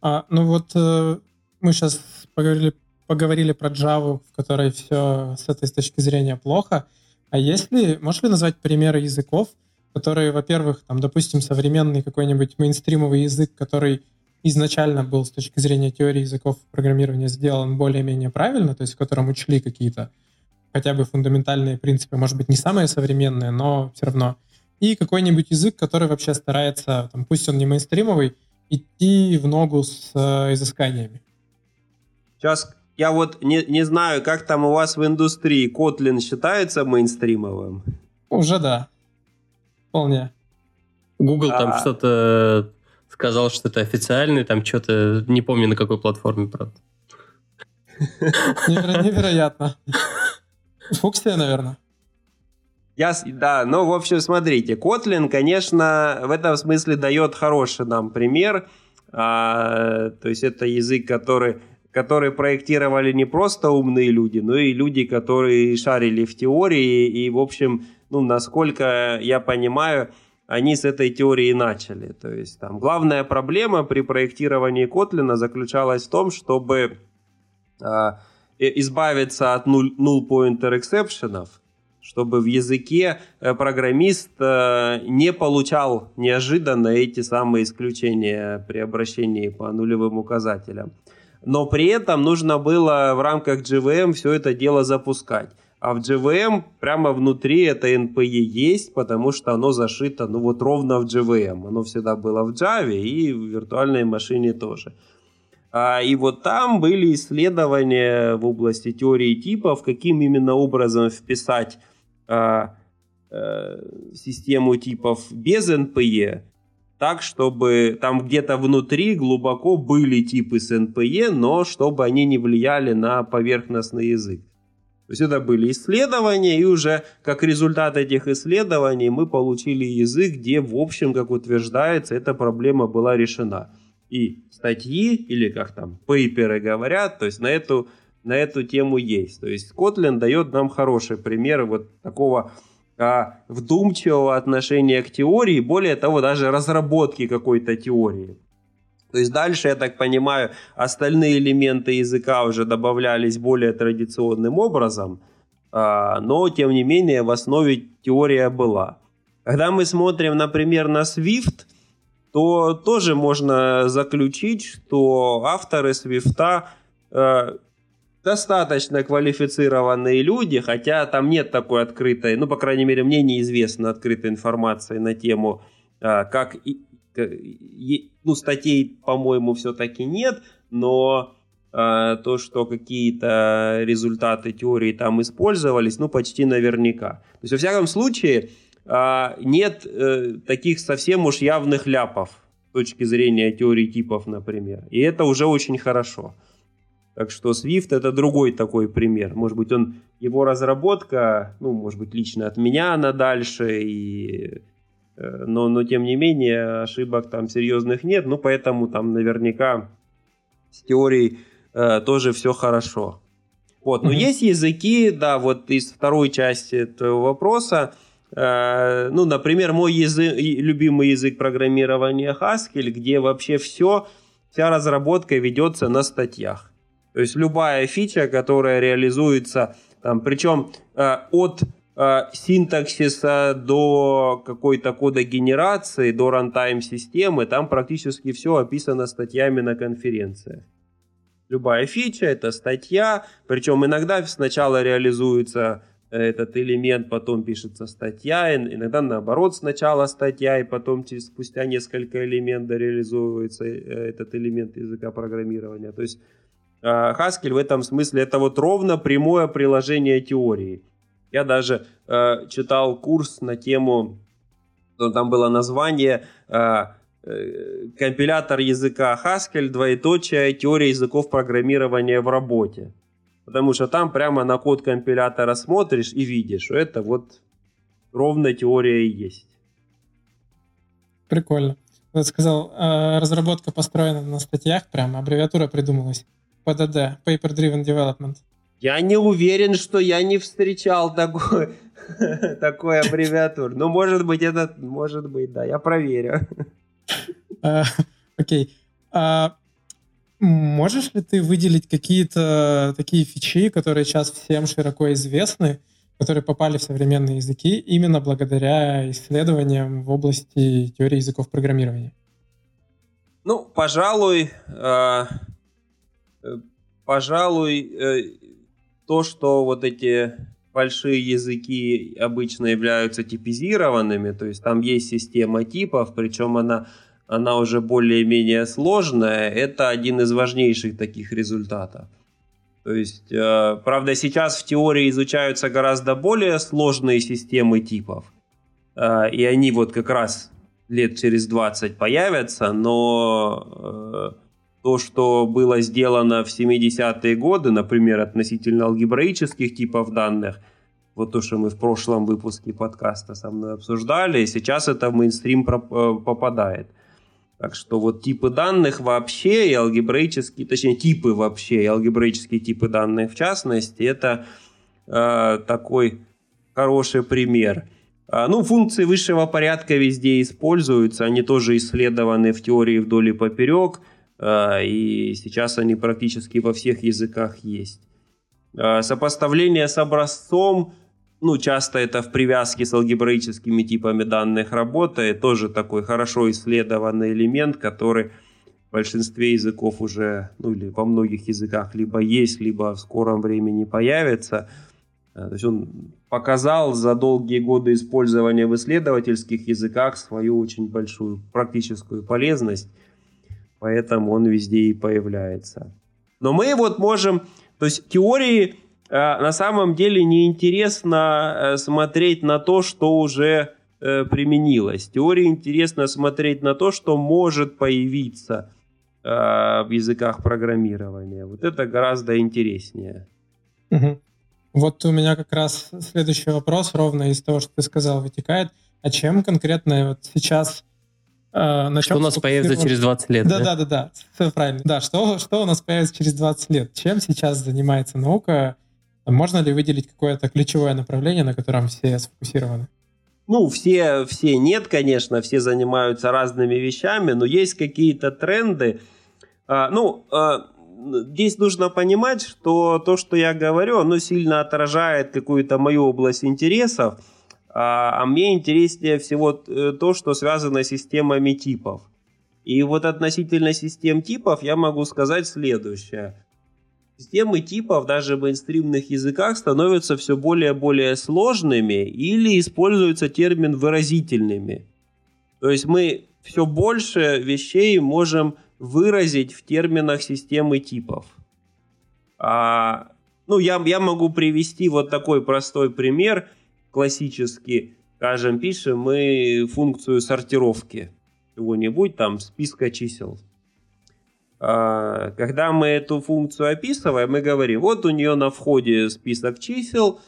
А, ну вот э, мы сейчас поговорили поговорили про Java, в которой все с этой точки зрения плохо. А если, можешь ли назвать примеры языков, которые, во-первых, там, допустим, современный какой-нибудь мейнстримовый язык, который изначально был с точки зрения теории языков программирования сделан более-менее правильно, то есть в котором учли какие-то хотя бы фундаментальные принципы, может быть, не самые современные, но все равно. И какой-нибудь язык, который вообще старается, там, пусть он не мейнстримовый, идти в ногу с э, изысканиями. Сейчас я вот не, не знаю, как там у вас в индустрии. Kotlin считается мейнстримовым? Уже да. Вполне. Google а... там что-то сказал, что это официальный, там что-то, не помню на какой платформе, правда. Невероятно. Фуксия, наверное. Я, да, ну, в общем, смотрите, Kotlin, конечно, в этом смысле дает хороший нам пример. А, то есть это язык, который, который проектировали не просто умные люди, но и люди, которые шарили в теории. И, в общем, ну, насколько я понимаю, они с этой теории начали. То есть там главная проблема при проектировании Kotlin заключалась в том, чтобы а, избавиться от null, null pointer exceptionов – чтобы в языке э, программист э, не получал неожиданно эти самые исключения при обращении по нулевым указателям. Но при этом нужно было в рамках JVM все это дело запускать. А в JVM прямо внутри это NPE есть, потому что оно зашито ну вот ровно в JVM. Оно всегда было в Java и в виртуальной машине тоже. А, и вот там были исследования в области теории типов, каким именно образом вписать э, э, систему типов без NPE, так, чтобы там где-то внутри глубоко были типы с NPE, но чтобы они не влияли на поверхностный язык. То есть это были исследования, и уже как результат этих исследований мы получили язык, где, в общем, как утверждается, эта проблема была решена. И статьи, или как там, пейперы говорят, то есть на эту на эту тему есть. То есть Kotlin дает нам хороший пример вот такого а, вдумчивого отношения к теории, более того, даже разработки какой-то теории. То есть дальше, я так понимаю, остальные элементы языка уже добавлялись более традиционным образом, а, но тем не менее в основе теория была. Когда мы смотрим, например, на Swift, то тоже можно заключить, что авторы Swift а, достаточно квалифицированные люди, хотя там нет такой открытой, ну, по крайней мере, мне неизвестно открытой информации на тему, а, как, ну, статей, по-моему, все-таки нет, но а, то, что какие-то результаты теории там использовались, ну, почти наверняка. То есть, во всяком случае, а, нет э, таких совсем уж явных ляпов с точки зрения теории типов, например. И это уже очень хорошо. Так что Swift это другой такой пример. Может быть, он, его разработка, ну, может быть, лично от меня она дальше, и, э, но, но тем не менее ошибок там серьезных нет, ну, поэтому там наверняка с теорией э, тоже все хорошо. Вот, но mm-hmm. есть языки, да, вот из второй части этого вопроса, э, ну, например, мой язык, любимый язык программирования Haskell, где вообще все, вся разработка ведется на статьях. То есть любая фича, которая реализуется, там, причем э, от э, синтаксиса до какой-то кодогенерации, до рантайм системы, там практически все описано статьями на конференциях. Любая фича это статья, причем иногда сначала реализуется этот элемент, потом пишется статья, иногда наоборот сначала статья, и потом спустя несколько элементов реализуется э, этот элемент языка программирования. То есть а, Haskell в этом смысле это вот ровно прямое приложение теории. Я даже э, читал курс на тему, там было название э, э, компилятор языка Haskell, двоеточие, теория языков программирования в работе. Потому что там прямо на код компилятора смотришь и видишь, что это вот ровно теория и есть. Прикольно. Я сказал, э, разработка построена на статьях, прямо аббревиатура придумалась. PDD, Paper Driven Development. Я не уверен, что я не встречал такой, такой аббревиатур. Ну, может быть, это, может быть, да, я проверю. А, окей. А, можешь ли ты выделить какие-то такие фичи, которые сейчас всем широко известны, которые попали в современные языки именно благодаря исследованиям в области теории языков программирования? Ну, пожалуй, а, пожалуй, э, то, что вот эти большие языки обычно являются типизированными, то есть там есть система типов, причем она, она уже более-менее сложная, это один из важнейших таких результатов. То есть, э, правда, сейчас в теории изучаются гораздо более сложные системы типов, э, и они вот как раз лет через 20 появятся, но то, что было сделано в 70-е годы, например, относительно алгебраических типов данных, вот то, что мы в прошлом выпуске подкаста со мной обсуждали, и сейчас это в мейнстрим э, попадает. Так что вот типы данных вообще и алгебраические, точнее типы вообще и алгебраические типы данных в частности, это э, такой хороший пример. А, ну, функции высшего порядка везде используются, они тоже исследованы в теории вдоль и поперек, и сейчас они практически во всех языках есть. Э, сопоставление с образцом – ну, часто это в привязке с алгебраическими типами данных работает, тоже такой хорошо исследованный элемент, который в большинстве языков уже, ну или во многих языках либо есть, либо в скором времени появится. Э, то есть он показал за долгие годы использования в исследовательских языках свою очень большую практическую полезность, поэтому он везде и появляется. Но мы вот можем, то есть теории Э, на самом деле неинтересно э, смотреть на то, что уже э, применилось. Теории интересно смотреть на то, что может появиться в языках программирования. Вот это гораздо интереснее. Угу. Вот у меня как раз следующий вопрос, ровно из того, что ты сказал, вытекает. А чем конкретно вот сейчас э, на Что у нас появится через 20 лет? Да, да, да, да, все правильно. Да, что, что у нас появится через 20 лет? Чем сейчас занимается наука? Можно ли выделить какое-то ключевое направление, на котором все сфокусированы? Ну, все, все нет, конечно, все занимаются разными вещами, но есть какие-то тренды. А, ну, а, здесь нужно понимать, что то, что я говорю, оно сильно отражает какую-то мою область интересов, а, а мне интереснее всего э, то, что связано с системами типов. И вот относительно систем типов я могу сказать следующее. Системы типов даже в мейнстримных языках становятся все более и более сложными или используется термин выразительными. То есть мы все больше вещей можем выразить в терминах системы типов. А, ну, я, я могу привести вот такой простой пример. Классический, скажем, пишем мы функцию сортировки чего-нибудь, там, списка чисел. А, когда мы эту функцию описываем, мы говорим, вот у нее на входе список чисел,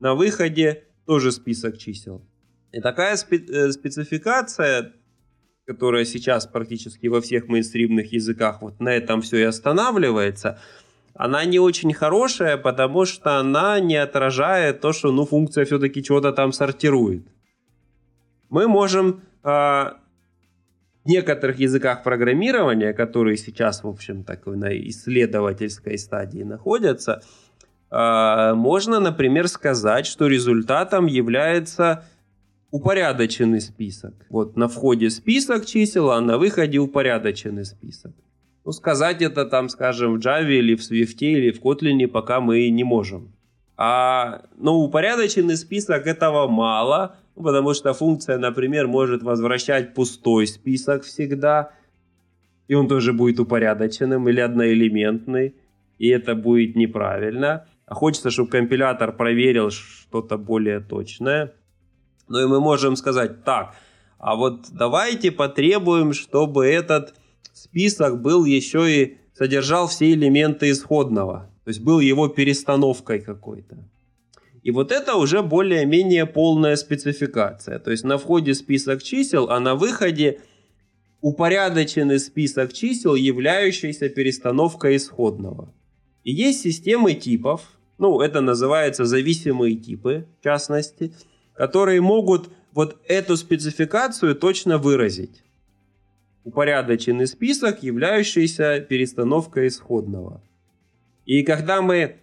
на выходе тоже список чисел. И такая э, спецификация, которая сейчас практически во всех мейнстримных языках вот на этом все и останавливается, она не очень хорошая, потому что она не отражает то, что ну, функция все-таки чего-то там сортирует. Мы можем а, некоторых языках программирования, которые сейчас, в общем, так на исследовательской стадии находятся, а, можно, например, сказать, что результатом является упорядоченный список. Вот на входе список чисел, а на выходе упорядоченный список. Ну, сказать это там, скажем, в Java или в Swift или в Kotlin пока мы не можем. А, ну, упорядоченный список этого мало, ну, потому что функция, например, может возвращать пустой список всегда, и он тоже будет упорядоченным или одноэлементный, и это будет неправильно. А хочется, чтобы компилятор проверил что-то более точное. Ну и мы можем сказать, так, а вот давайте потребуем, чтобы этот список был еще и содержал все элементы исходного. То есть был его перестановкой какой-то. И вот это уже более-менее полная спецификация. То есть на входе список чисел, а на выходе упорядоченный список чисел, являющийся перестановкой исходного. И есть системы типов, ну, это называется зависимые типы, в частности, которые могут вот эту спецификацию точно выразить. Упорядоченный список, являющийся перестановкой исходного. И когда мы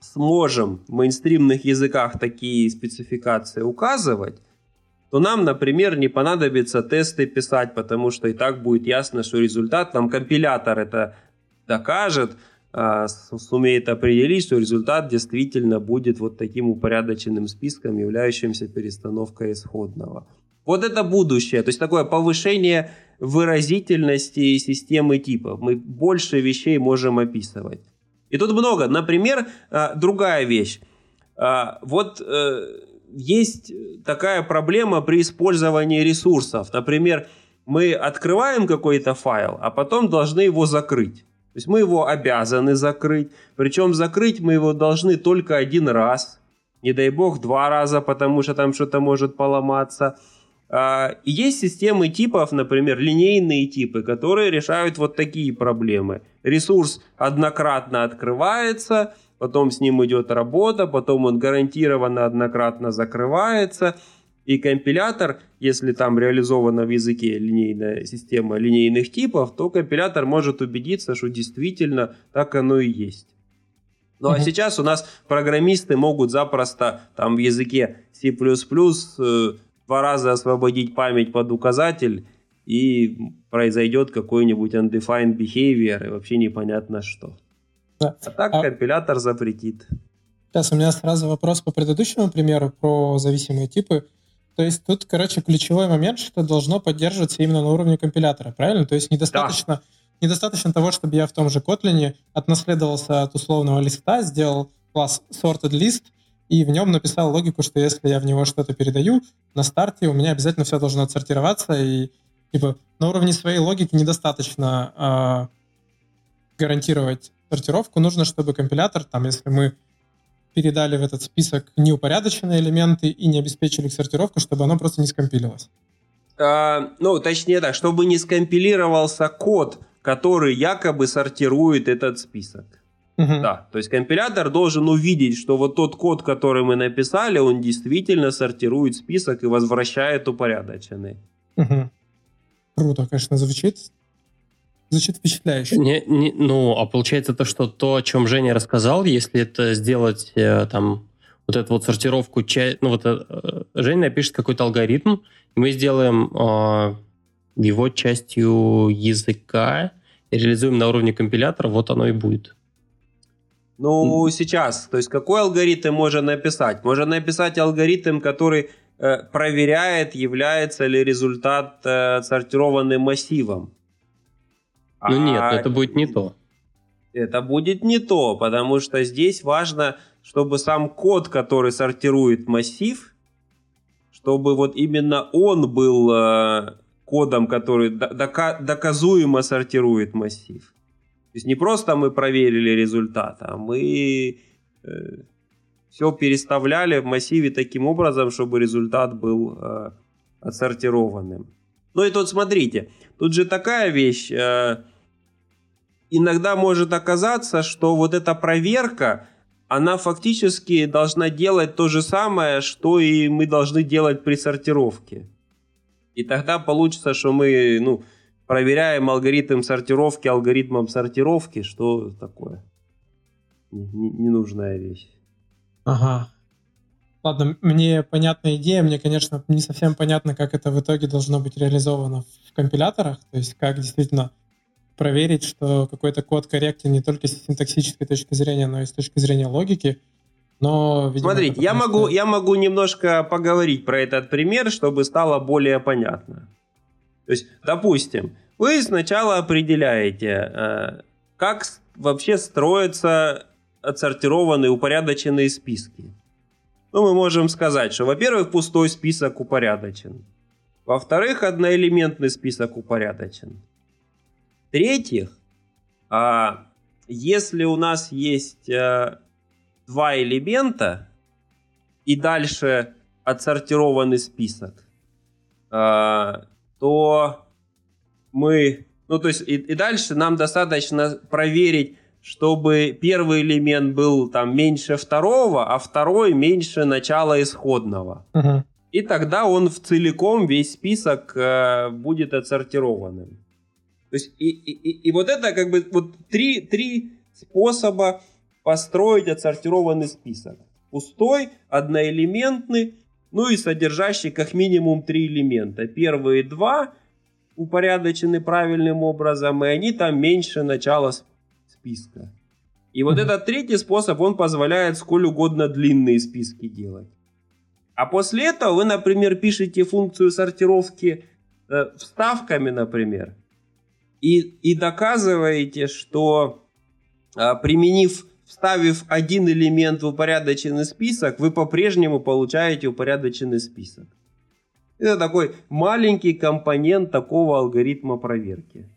сможем в мейнстримных языках такие спецификации указывать, то нам, например, не понадобится тесты писать, потому что и так будет ясно, что результат, нам компилятор это докажет, сумеет определить, что результат действительно будет вот таким упорядоченным списком, являющимся перестановкой исходного. Вот это будущее, то есть такое повышение выразительности системы типов. Мы больше вещей можем описывать. И тут много. Например, а, другая вещь. А, вот э, есть такая проблема при использовании ресурсов. Например, мы открываем какой-то файл, а потом должны его закрыть. То есть мы его обязаны закрыть. Причем закрыть мы его должны только один раз. не дай бог, два раза, потому что там что-то может поломаться. А, и есть системы типов, например, линейные типы, которые решают вот такие проблемы. Ресурс однократно открывается, потом с ним идет работа, потом он гарантированно однократно закрывается. И компилятор, если там реализована в языке линейная система линейных типов, то компилятор может убедиться, что действительно так оно и есть. Ну а сейчас у нас программисты могут запросто там в языке C++ э, два раза освободить память под указатель и произойдет какой-нибудь undefined behavior и вообще непонятно что. Да. А так а... компилятор запретит. Сейчас у меня сразу вопрос по предыдущему примеру про зависимые типы. То есть тут, короче, ключевой момент, что должно поддерживаться именно на уровне компилятора, правильно? То есть недостаточно, да. недостаточно того, чтобы я в том же Kotlin отнаследовался от условного листа, сделал класс sorted list, и в нем написал логику, что если я в него что-то передаю, на старте у меня обязательно все должно отсортироваться, и типа на уровне своей логики недостаточно э, гарантировать сортировку, нужно, чтобы компилятор, там, если мы передали в этот список неупорядоченные элементы и не обеспечили их сортировку, чтобы оно просто не скомпилилось. А, ну, точнее так, чтобы не скомпилировался код, который якобы сортирует этот список. Угу. Да, то есть компилятор должен увидеть, что вот тот код, который мы написали, он действительно сортирует список и возвращает упорядоченный. Угу. Круто, конечно, звучит. Звучит впечатляюще. Не, не, ну, а получается то, что то, о чем Женя рассказал, если это сделать э, там вот эту вот сортировку, ну вот э, Женя напишет какой-то алгоритм, и мы сделаем э, его частью языка и реализуем на уровне компилятора, вот оно и будет. Ну, mm. сейчас, то есть какой алгоритм можно написать? Можно написать алгоритм, который э, проверяет, является ли результат э, сортированным массивом. Ну а нет, это будет не то. Это будет не то, потому что здесь важно, чтобы сам код, который сортирует массив, чтобы вот именно он был э, кодом, который дока- доказуемо сортирует массив. То есть не просто мы проверили результат, а мы э, все переставляли в массиве таким образом, чтобы результат был э, отсортированным. Ну и тут смотрите, тут же такая вещь. Э, иногда может оказаться, что вот эта проверка, она фактически должна делать то же самое, что и мы должны делать при сортировке. И тогда получится, что мы ну, проверяем алгоритм сортировки алгоритмом сортировки. Что такое? Ненужная вещь. Ага. Ладно, мне понятна идея, мне, конечно, не совсем понятно, как это в итоге должно быть реализовано в компиляторах, то есть как действительно проверить, что какой-то код корректен не только с синтаксической точки зрения, но и с точки зрения логики. Но, видимо, Смотрите, я могу, я могу немножко поговорить про этот пример, чтобы стало более понятно. То есть, допустим, вы сначала определяете, э, как вообще строятся отсортированные, упорядоченные списки. Ну, мы можем сказать, что, во-первых, пустой список упорядочен. Во-вторых, одноэлементный список упорядочен. В-третьих, а, если у нас есть а, два элемента и дальше отсортированный список, а, то мы, ну то есть и, и дальше нам достаточно проверить, чтобы первый элемент был там меньше второго, а второй меньше начала исходного. Uh-huh. И тогда он в целиком весь список э, будет отсортированным. То есть и, и, и вот это как бы вот три, три способа построить отсортированный список. Пустой, одноэлементный, ну и содержащий как минимум три элемента. Первые два упорядочены правильным образом, и они там меньше начала списка. И вот mm-hmm. этот третий способ, он позволяет сколь угодно длинные списки делать. А после этого вы, например, пишете функцию сортировки э, вставками, например, и, и доказываете, что а, применив, вставив один элемент в упорядоченный список, вы по-прежнему получаете упорядоченный список. Это такой маленький компонент такого алгоритма проверки.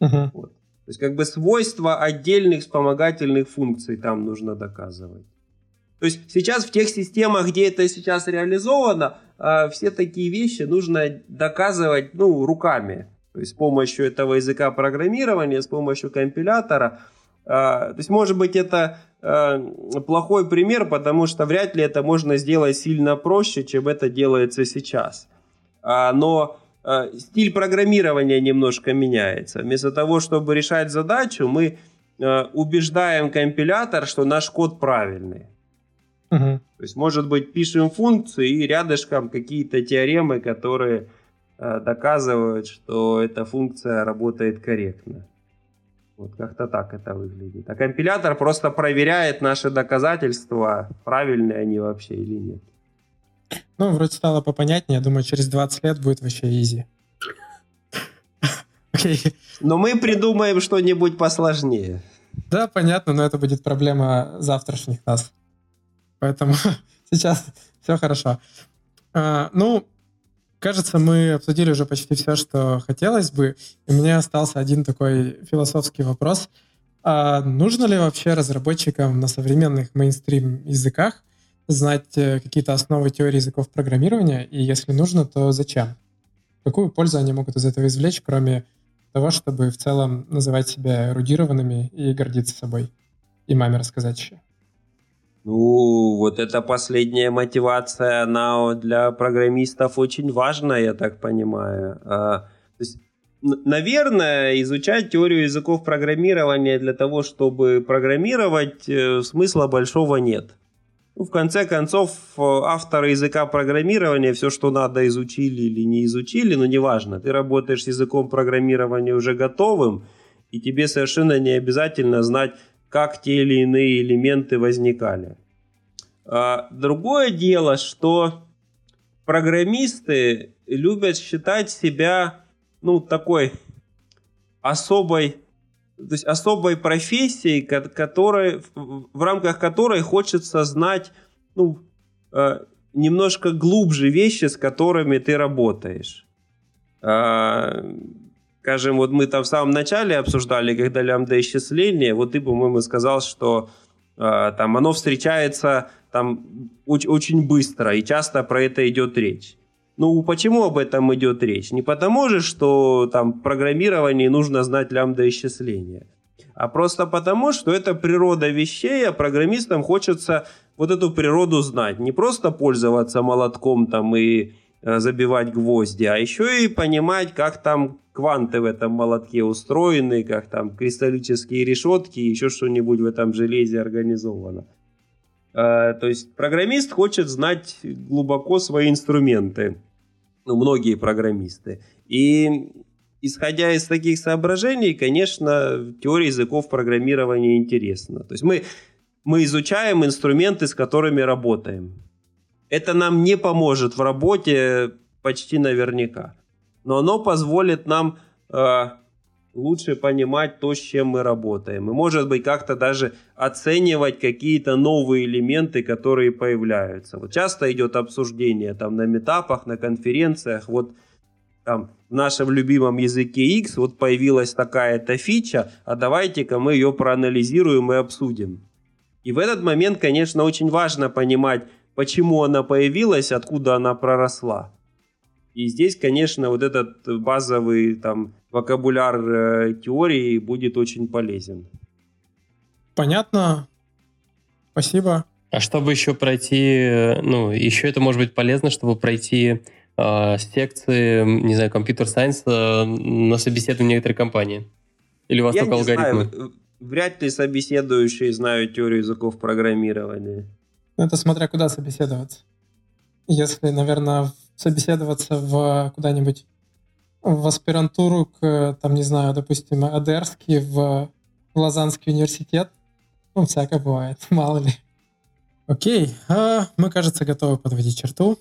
Uh-huh. Вот. То есть как бы свойства отдельных вспомогательных функций там нужно доказывать. То есть сейчас в тех системах, где это сейчас реализовано, э, все такие вещи нужно доказывать ну, руками. То есть с помощью этого языка программирования, с помощью компилятора. Э, то есть может быть это плохой пример, потому что вряд ли это можно сделать сильно проще, чем это делается сейчас. Но стиль программирования немножко меняется. Вместо того, чтобы решать задачу, мы убеждаем компилятор, что наш код правильный. Угу. То есть, может быть, пишем функции и рядышком какие-то теоремы, которые доказывают, что эта функция работает корректно. Вот как-то так это выглядит. А компилятор просто проверяет наши доказательства, правильные они вообще или нет. Ну, вроде стало попонятнее. Я думаю, через 20 лет будет вообще изи. Но мы придумаем что-нибудь посложнее. Да, понятно, но это будет проблема завтрашних нас. Поэтому сейчас все хорошо. А, ну, кажется, мы обсудили уже почти все, что хотелось бы. И меня остался один такой философский вопрос. А нужно ли вообще разработчикам на современных мейнстрим языках знать э, какие-то основы теории языков программирования? И если нужно, то зачем? Какую пользу они могут из этого извлечь, кроме того, чтобы в целом называть себя эрудированными и гордиться собой? И маме рассказать еще. Ну, вот эта последняя мотивация, она для программистов очень важна, я так понимаю. А, то есть, наверное, изучать теорию языков программирования для того, чтобы программировать, э, смысла большого нет. Ну, в конце концов, авторы языка программирования все, что надо, изучили или не изучили, но неважно. Ты работаешь с языком программирования уже готовым, и тебе совершенно не обязательно знать как те или иные элементы возникали. А, другое дело, что программисты любят считать себя ну, такой особой, то есть особой профессией, которой, в рамках которой хочется знать ну, а, немножко глубже вещи, с которыми ты работаешь. Скажем, вот мы там в самом начале обсуждали, когда лямбда исчисление, вот ты, по-моему, сказал, что э, там оно встречается там очень, очень быстро, и часто про это идет речь. Ну, почему об этом идет речь? Не потому же, что там программировании нужно знать лямбда исчисления, а просто потому, что это природа вещей, а программистам хочется вот эту природу знать. Не просто пользоваться молотком там и забивать гвозди, а еще и понимать, как там кванты в этом молотке устроены, как там кристаллические решетки, еще что-нибудь в этом железе организовано. А, то есть программист хочет знать глубоко свои инструменты. Ну, многие программисты. И исходя из таких соображений, конечно, теория языков программирования интересна. То есть мы, мы изучаем инструменты, с которыми работаем. Это нам не поможет в работе почти наверняка но оно позволит нам э, лучше понимать то, с чем мы работаем. И, может быть, как-то даже оценивать какие-то новые элементы, которые появляются. Вот часто идет обсуждение там на метапах, на конференциях, вот там в нашем любимом языке X вот появилась такая-то фича, а давайте-ка мы ее проанализируем и обсудим. И в этот момент, конечно, очень важно понимать, почему она появилась, откуда она проросла. И здесь, конечно, вот этот базовый там вокабуляр э, теории будет очень полезен. Понятно. Спасибо. А чтобы еще пройти, ну, еще это может быть полезно, чтобы пройти э, секции, не знаю, компьютер-сайенс э, на собеседовании некоторой компании? Или у вас Я только алгоритмы? Знаю. Вряд ли собеседующие знают теорию языков программирования. Ну, это смотря куда собеседоваться. Если, наверное, собеседоваться в куда-нибудь в аспирантуру к, там, не знаю, допустим, Адерский в Лозаннский университет. Ну, всякое бывает, мало ли. Окей, а мы, кажется, готовы подводить черту.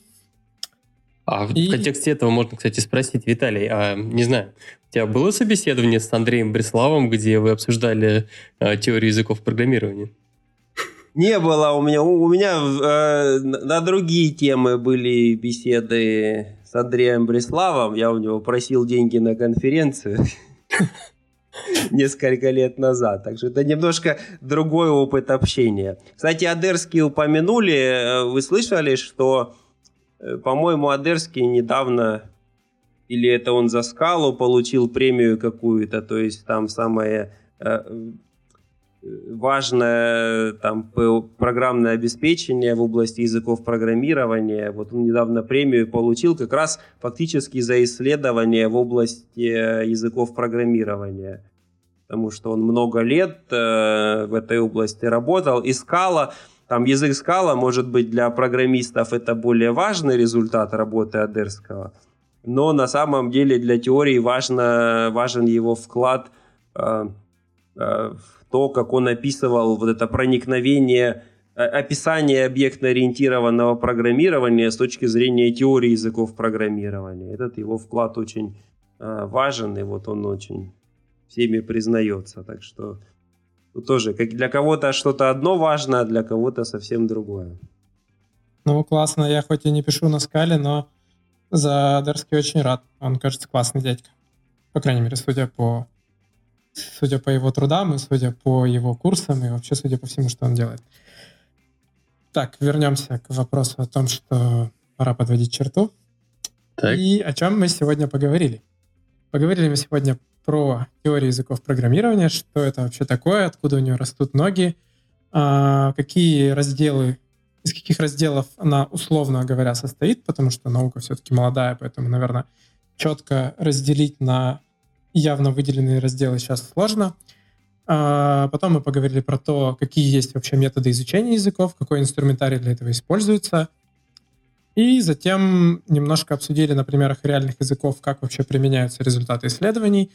А И... в контексте этого можно, кстати, спросить, Виталий, а не знаю, у тебя было собеседование с Андреем Бреславом, где вы обсуждали а, теорию языков программирования? Не было у меня. У меня э, на другие темы были беседы с Андреем Бреславом. Я у него просил деньги на конференцию. несколько лет назад. Так что это немножко другой опыт общения. Кстати, Адерский упомянули. Э, вы слышали, что, э, по-моему, Адерский недавно или это он за скалу получил премию какую-то, то есть там самое э, важное там программное обеспечение в области языков программирования. Вот он недавно премию получил как раз фактически за исследование в области языков программирования. Потому что он много лет э, в этой области работал. И скала, там язык скала, может быть, для программистов это более важный результат работы Адерского – но на самом деле для теории важно, важен его вклад э, э, в то, как он описывал вот это проникновение, э, описание объектно-ориентированного программирования с точки зрения теории языков программирования. Этот его вклад очень э, важен, и вот он очень всеми признается. Так что тоже как для кого-то что-то одно важно, а для кого-то совсем другое. Ну, классно. Я хоть и не пишу на скале, но за Дарский очень рад. Он, кажется, классный дядька. По крайней мере, судя по, судя по его трудам и судя по его курсам и вообще судя по всему, что он делает. Так, вернемся к вопросу о том, что пора подводить черту. Так. И о чем мы сегодня поговорили. Поговорили мы сегодня про теорию языков программирования, что это вообще такое, откуда у нее растут ноги, а, какие разделы из каких разделов она, условно говоря, состоит, потому что наука все-таки молодая, поэтому, наверное, четко разделить на явно выделенные разделы сейчас сложно. А потом мы поговорили про то, какие есть вообще методы изучения языков, какой инструментарий для этого используется. И затем немножко обсудили на примерах реальных языков, как вообще применяются результаты исследований,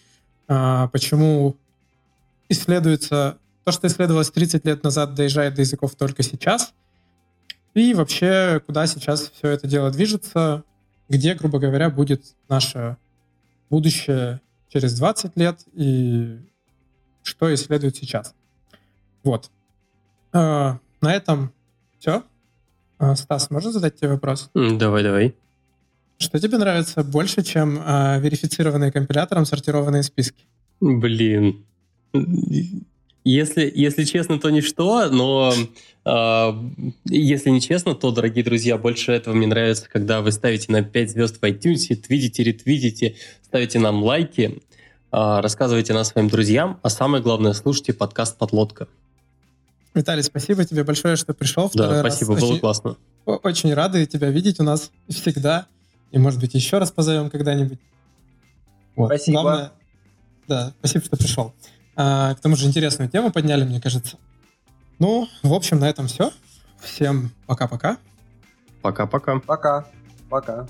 а, почему исследуется то, что исследовалось 30 лет назад, доезжает до языков только сейчас, и вообще, куда сейчас все это дело движется, где, грубо говоря, будет наше будущее через 20 лет и что исследуют сейчас. Вот. А, на этом все. А, Стас, можно задать тебе вопрос? Давай, давай. Что тебе нравится больше, чем а, верифицированные компилятором сортированные списки? Блин. Если, если честно, то ничто, но э, если не честно, то, дорогие друзья, больше этого мне нравится, когда вы ставите на 5 звезд в iTunes, твитите, ретвитите, ставите нам лайки, э, рассказывайте нас своим друзьям, а самое главное, слушайте подкаст «Подлодка». Виталий, спасибо тебе большое, что пришел. Да, спасибо, раз. было очень, классно. Очень рады тебя видеть у нас всегда. И, может быть, еще раз позовем когда-нибудь. Вот. Спасибо. Главное, да, спасибо, что пришел. А, к тому же интересную тему подняли, мне кажется. Ну, в общем, на этом все. Всем пока-пока. Пока-пока. Пока. Пока.